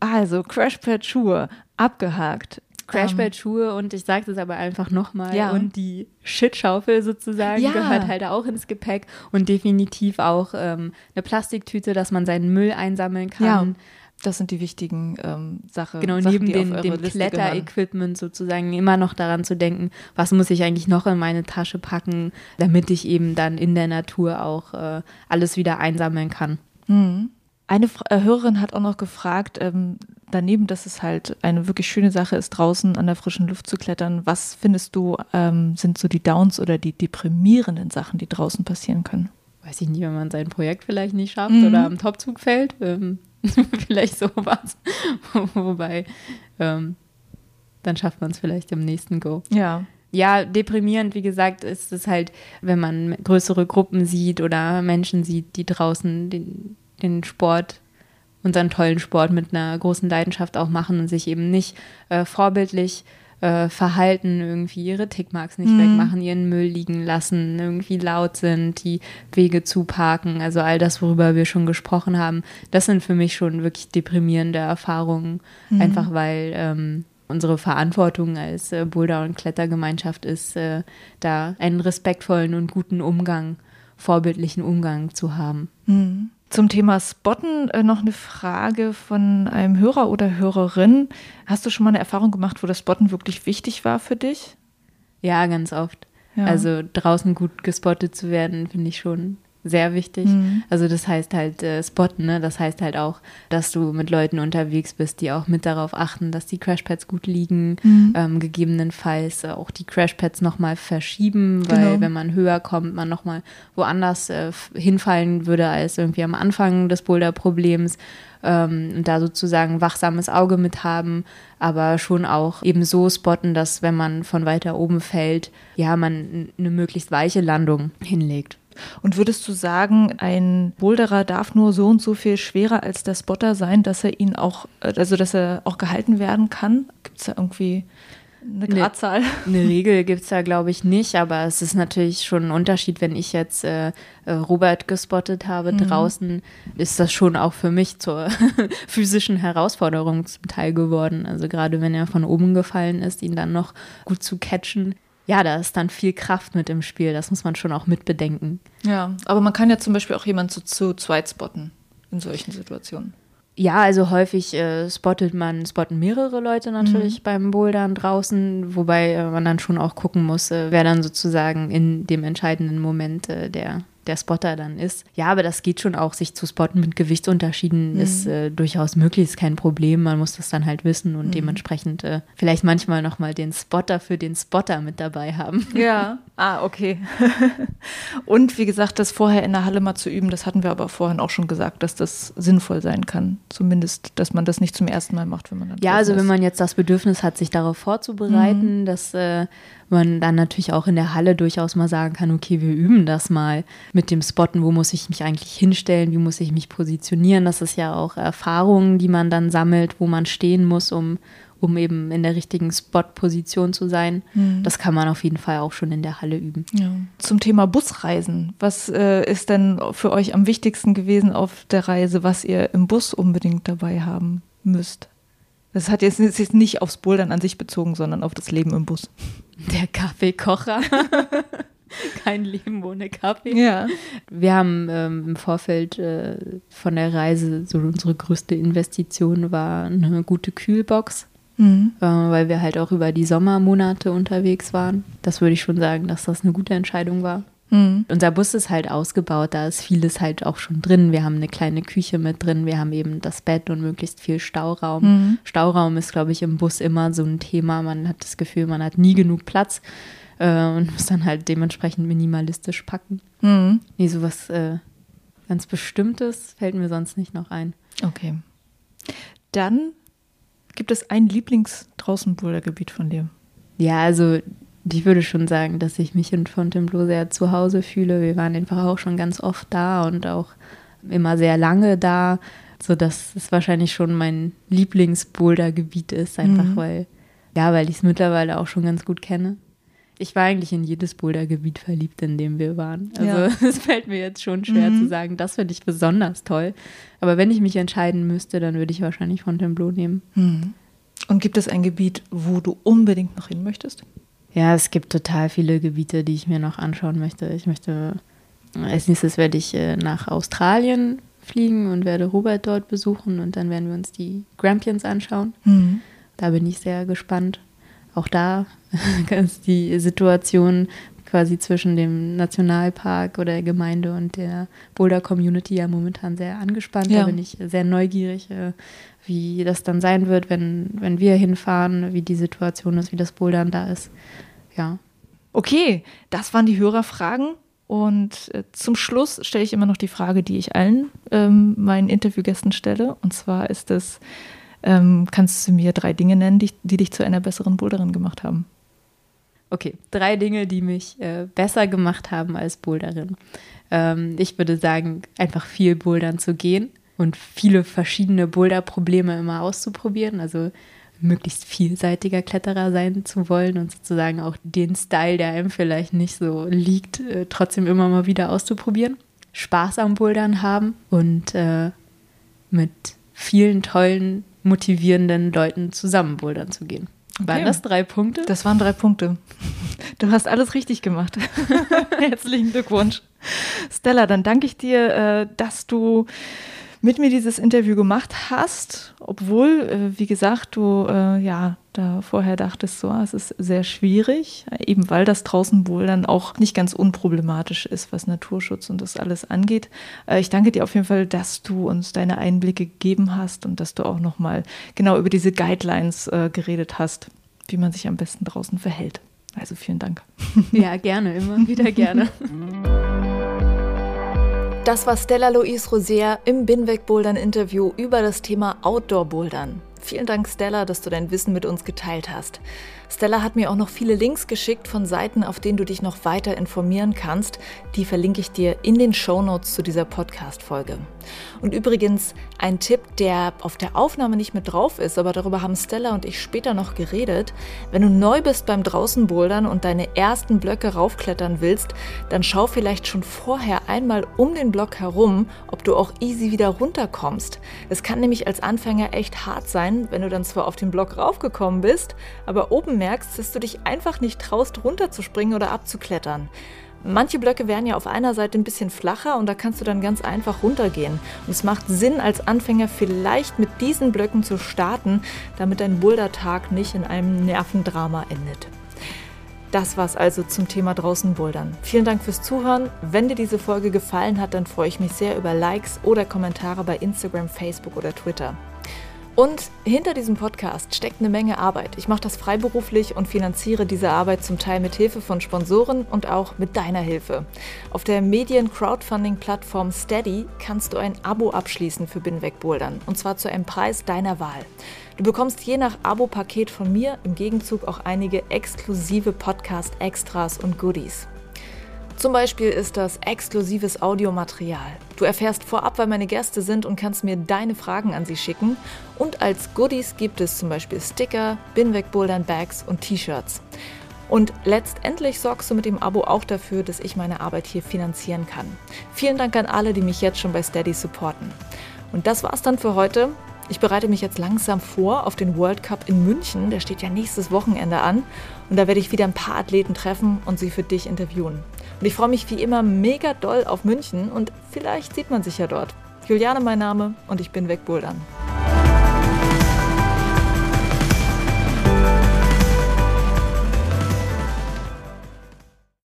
Also, Crashpad-Schuhe, abgehakt. Crashpad-Schuhe ähm, und ich sage es aber einfach nochmal. Ja. Und die Shitschaufel sozusagen ja. gehört halt auch ins Gepäck und definitiv auch ähm, eine Plastiktüte, dass man seinen Müll einsammeln kann. Ja. Das sind die wichtigen ähm, Sachen. Genau, Sachen, neben den, dem Kletterequipment sozusagen immer noch daran zu denken, was muss ich eigentlich noch in meine Tasche packen, damit ich eben dann in der Natur auch äh, alles wieder einsammeln kann. Mhm. Eine äh, Hörerin hat auch noch gefragt, ähm, daneben, dass es halt eine wirklich schöne Sache ist, draußen an der frischen Luft zu klettern, was findest du, ähm, sind so die Downs oder die deprimierenden Sachen, die draußen passieren können? Weiß ich nicht, wenn man sein Projekt vielleicht nicht schafft mhm. oder am Topzug fällt. Ähm, vielleicht sowas. Wobei, ähm, dann schafft man es vielleicht im nächsten Go. Ja. Ja, deprimierend, wie gesagt, ist es halt, wenn man größere Gruppen sieht oder Menschen sieht, die draußen den, den Sport, unseren tollen Sport mit einer großen Leidenschaft auch machen und sich eben nicht äh, vorbildlich äh, verhalten, irgendwie ihre Tickmarks nicht mhm. wegmachen, ihren Müll liegen lassen, irgendwie laut sind, die Wege zuparken, also all das, worüber wir schon gesprochen haben, das sind für mich schon wirklich deprimierende Erfahrungen, mhm. einfach weil ähm, unsere Verantwortung als äh, Boulder- und Klettergemeinschaft ist, äh, da einen respektvollen und guten Umgang, vorbildlichen Umgang zu haben. Mhm. Zum Thema Spotten äh, noch eine Frage von einem Hörer oder Hörerin. Hast du schon mal eine Erfahrung gemacht, wo das Spotten wirklich wichtig war für dich? Ja, ganz oft. Ja. Also draußen gut gespottet zu werden, finde ich schon sehr wichtig. Mhm. Also das heißt halt äh, spotten, ne? Das heißt halt auch, dass du mit Leuten unterwegs bist, die auch mit darauf achten, dass die Crashpads gut liegen, mhm. ähm, gegebenenfalls auch die Crashpads nochmal verschieben, weil genau. wenn man höher kommt, man nochmal woanders äh, hinfallen würde als irgendwie am Anfang des Boulder-Problems ähm, und da sozusagen wachsames Auge mit haben, aber schon auch eben so spotten, dass wenn man von weiter oben fällt, ja, man eine möglichst weiche Landung hinlegt. Und würdest du sagen, ein Boulderer darf nur so und so viel schwerer als der Spotter sein, dass er ihn auch, äh, also dass er auch gehalten werden kann? Gibt es da irgendwie eine Gradzahl? Eine, eine Regel gibt es da, glaube ich, nicht, aber es ist natürlich schon ein Unterschied, wenn ich jetzt äh, äh, Robert gespottet habe mhm. draußen, ist das schon auch für mich zur physischen Herausforderung zum Teil geworden. Also gerade wenn er von oben gefallen ist, ihn dann noch gut zu catchen ja, da ist dann viel Kraft mit im Spiel. Das muss man schon auch mitbedenken. Ja, aber man kann ja zum Beispiel auch jemanden zu, zu zweit spotten in solchen Situationen. Ja, also häufig äh, spottet man, spotten mehrere Leute natürlich mhm. beim Bouldern draußen, wobei äh, man dann schon auch gucken muss, äh, wer dann sozusagen in dem entscheidenden Moment äh, der der Spotter dann ist. Ja, aber das geht schon auch, sich zu spotten mit Gewichtsunterschieden mhm. ist äh, durchaus möglich, ist kein Problem. Man muss das dann halt wissen und mhm. dementsprechend äh, vielleicht manchmal nochmal den Spotter für den Spotter mit dabei haben. Ja, ah, okay. und wie gesagt, das vorher in der Halle mal zu üben, das hatten wir aber vorhin auch schon gesagt, dass das sinnvoll sein kann. Zumindest, dass man das nicht zum ersten Mal macht, wenn man dann. Ja, also ist. wenn man jetzt das Bedürfnis hat, sich darauf vorzubereiten, mhm. dass äh, man dann natürlich auch in der Halle durchaus mal sagen kann, okay, wir üben das mal mit dem Spotten, wo muss ich mich eigentlich hinstellen, wie muss ich mich positionieren. Das ist ja auch Erfahrungen, die man dann sammelt, wo man stehen muss, um, um eben in der richtigen Spot-Position zu sein. Mhm. Das kann man auf jeden Fall auch schon in der Halle üben. Ja. Zum Thema Busreisen. Was äh, ist denn für euch am wichtigsten gewesen auf der Reise, was ihr im Bus unbedingt dabei haben müsst? Das hat jetzt, jetzt nicht aufs Bouldern an sich bezogen, sondern auf das Leben im Bus. Der Kaffeekocher. Kein Leben ohne Kaffee. Ja. Wir haben ähm, im Vorfeld äh, von der Reise, so unsere größte Investition war eine gute Kühlbox. Mhm. Äh, weil wir halt auch über die Sommermonate unterwegs waren. Das würde ich schon sagen, dass das eine gute Entscheidung war. Mhm. Unser Bus ist halt ausgebaut, da ist vieles halt auch schon drin. Wir haben eine kleine Küche mit drin, wir haben eben das Bett und möglichst viel Stauraum. Mhm. Stauraum ist, glaube ich, im Bus immer so ein Thema. Man hat das Gefühl, man hat nie genug Platz äh, und muss dann halt dementsprechend minimalistisch packen. Mhm. Nee, sowas äh, ganz Bestimmtes fällt mir sonst nicht noch ein. Okay. Dann gibt es ein Lieblings-Draußen-Bouldergebiet von dir. Ja, also ich würde schon sagen, dass ich mich in Fontainebleau sehr zu Hause fühle. Wir waren einfach auch schon ganz oft da und auch immer sehr lange da, sodass es wahrscheinlich schon mein Lieblingsbouldergebiet ist, einfach mhm. weil, ja, weil ich es mittlerweile auch schon ganz gut kenne. Ich war eigentlich in jedes Bouldergebiet verliebt, in dem wir waren. Also es fällt mir jetzt schon schwer mhm. zu sagen, das finde ich besonders toll. Aber wenn ich mich entscheiden müsste, dann würde ich wahrscheinlich Fontainebleau nehmen. Mhm. Und gibt es ein Gebiet, wo du unbedingt noch hin möchtest? Ja, es gibt total viele Gebiete, die ich mir noch anschauen möchte. Ich möchte, als nächstes werde ich äh, nach Australien fliegen und werde Robert dort besuchen und dann werden wir uns die Grampians anschauen. Mhm. Da bin ich sehr gespannt. Auch da ist die Situation quasi zwischen dem Nationalpark oder der Gemeinde und der Boulder Community ja momentan sehr angespannt. Ja. Da bin ich sehr neugierig, äh, wie das dann sein wird, wenn, wenn wir hinfahren, wie die Situation ist, wie das Bouldern da ist. Ja. Okay, das waren die Hörerfragen. Und äh, zum Schluss stelle ich immer noch die Frage, die ich allen ähm, meinen Interviewgästen stelle. Und zwar ist es, ähm, kannst du mir drei Dinge nennen, die, die dich zu einer besseren Boulderin gemacht haben? Okay, drei Dinge, die mich äh, besser gemacht haben als Boulderin. Ähm, ich würde sagen, einfach viel Bouldern zu gehen und viele verschiedene Boulder-Probleme immer auszuprobieren. Also möglichst vielseitiger Kletterer sein zu wollen und sozusagen auch den Style, der einem vielleicht nicht so liegt, äh, trotzdem immer mal wieder auszuprobieren. Spaß am Bouldern haben und äh, mit vielen tollen motivierenden Leuten zusammen bouldern zu gehen. Okay. Waren das drei Punkte? Das waren drei Punkte. Du hast alles richtig gemacht. Herzlichen Glückwunsch. Stella, dann danke ich dir, äh, dass du mit mir dieses Interview gemacht hast, obwohl, äh, wie gesagt, du äh, ja da vorher dachtest, so, es ist sehr schwierig, eben weil das draußen wohl dann auch nicht ganz unproblematisch ist, was Naturschutz und das alles angeht. Äh, ich danke dir auf jeden Fall, dass du uns deine Einblicke gegeben hast und dass du auch nochmal genau über diese Guidelines äh, geredet hast, wie man sich am besten draußen verhält. Also vielen Dank. Ja, gerne, immer wieder gerne. Das war Stella Louise Rosier im Binweg Bouldern Interview über das Thema Outdoor Bouldern. Vielen Dank, Stella, dass du dein Wissen mit uns geteilt hast. Stella hat mir auch noch viele Links geschickt von Seiten, auf denen du dich noch weiter informieren kannst. Die verlinke ich dir in den Show Notes zu dieser Podcast-Folge. Und übrigens ein Tipp, der auf der Aufnahme nicht mit drauf ist, aber darüber haben Stella und ich später noch geredet. Wenn du neu bist beim Draußenbouldern und deine ersten Blöcke raufklettern willst, dann schau vielleicht schon vorher einmal um den Block herum, ob du auch easy wieder runterkommst. Es kann nämlich als Anfänger echt hart sein, wenn du dann zwar auf den Block raufgekommen bist, aber oben merkst, dass du dich einfach nicht traust, runterzuspringen oder abzuklettern. Manche Blöcke werden ja auf einer Seite ein bisschen flacher und da kannst du dann ganz einfach runtergehen. Und es macht Sinn, als Anfänger vielleicht mit diesen Blöcken zu starten, damit dein Bouldertag nicht in einem Nervendrama endet. Das war's also zum Thema draußen bouldern. Vielen Dank fürs Zuhören. Wenn dir diese Folge gefallen hat, dann freue ich mich sehr über Likes oder Kommentare bei Instagram, Facebook oder Twitter. Und hinter diesem Podcast steckt eine Menge Arbeit. Ich mache das freiberuflich und finanziere diese Arbeit zum Teil mit Hilfe von Sponsoren und auch mit deiner Hilfe. Auf der Medien-Crowdfunding-Plattform Steady kannst du ein Abo abschließen für Binweg Bouldern und zwar zu einem Preis deiner Wahl. Du bekommst je nach Abo-Paket von mir im Gegenzug auch einige exklusive Podcast-Extras und Goodies. Zum Beispiel ist das exklusives Audiomaterial. Du erfährst vorab, wer meine Gäste sind und kannst mir deine Fragen an sie schicken. Und als Goodies gibt es zum Beispiel Sticker, Binweg-Bouldern, Bags und T-Shirts. Und letztendlich sorgst du mit dem Abo auch dafür, dass ich meine Arbeit hier finanzieren kann. Vielen Dank an alle, die mich jetzt schon bei Steady supporten. Und das war's dann für heute. Ich bereite mich jetzt langsam vor auf den World Cup in München. Der steht ja nächstes Wochenende an. Und da werde ich wieder ein paar Athleten treffen und sie für dich interviewen. Und ich freue mich wie immer mega doll auf München und vielleicht sieht man sich ja dort. Juliane mein Name und ich bin wegbouldern.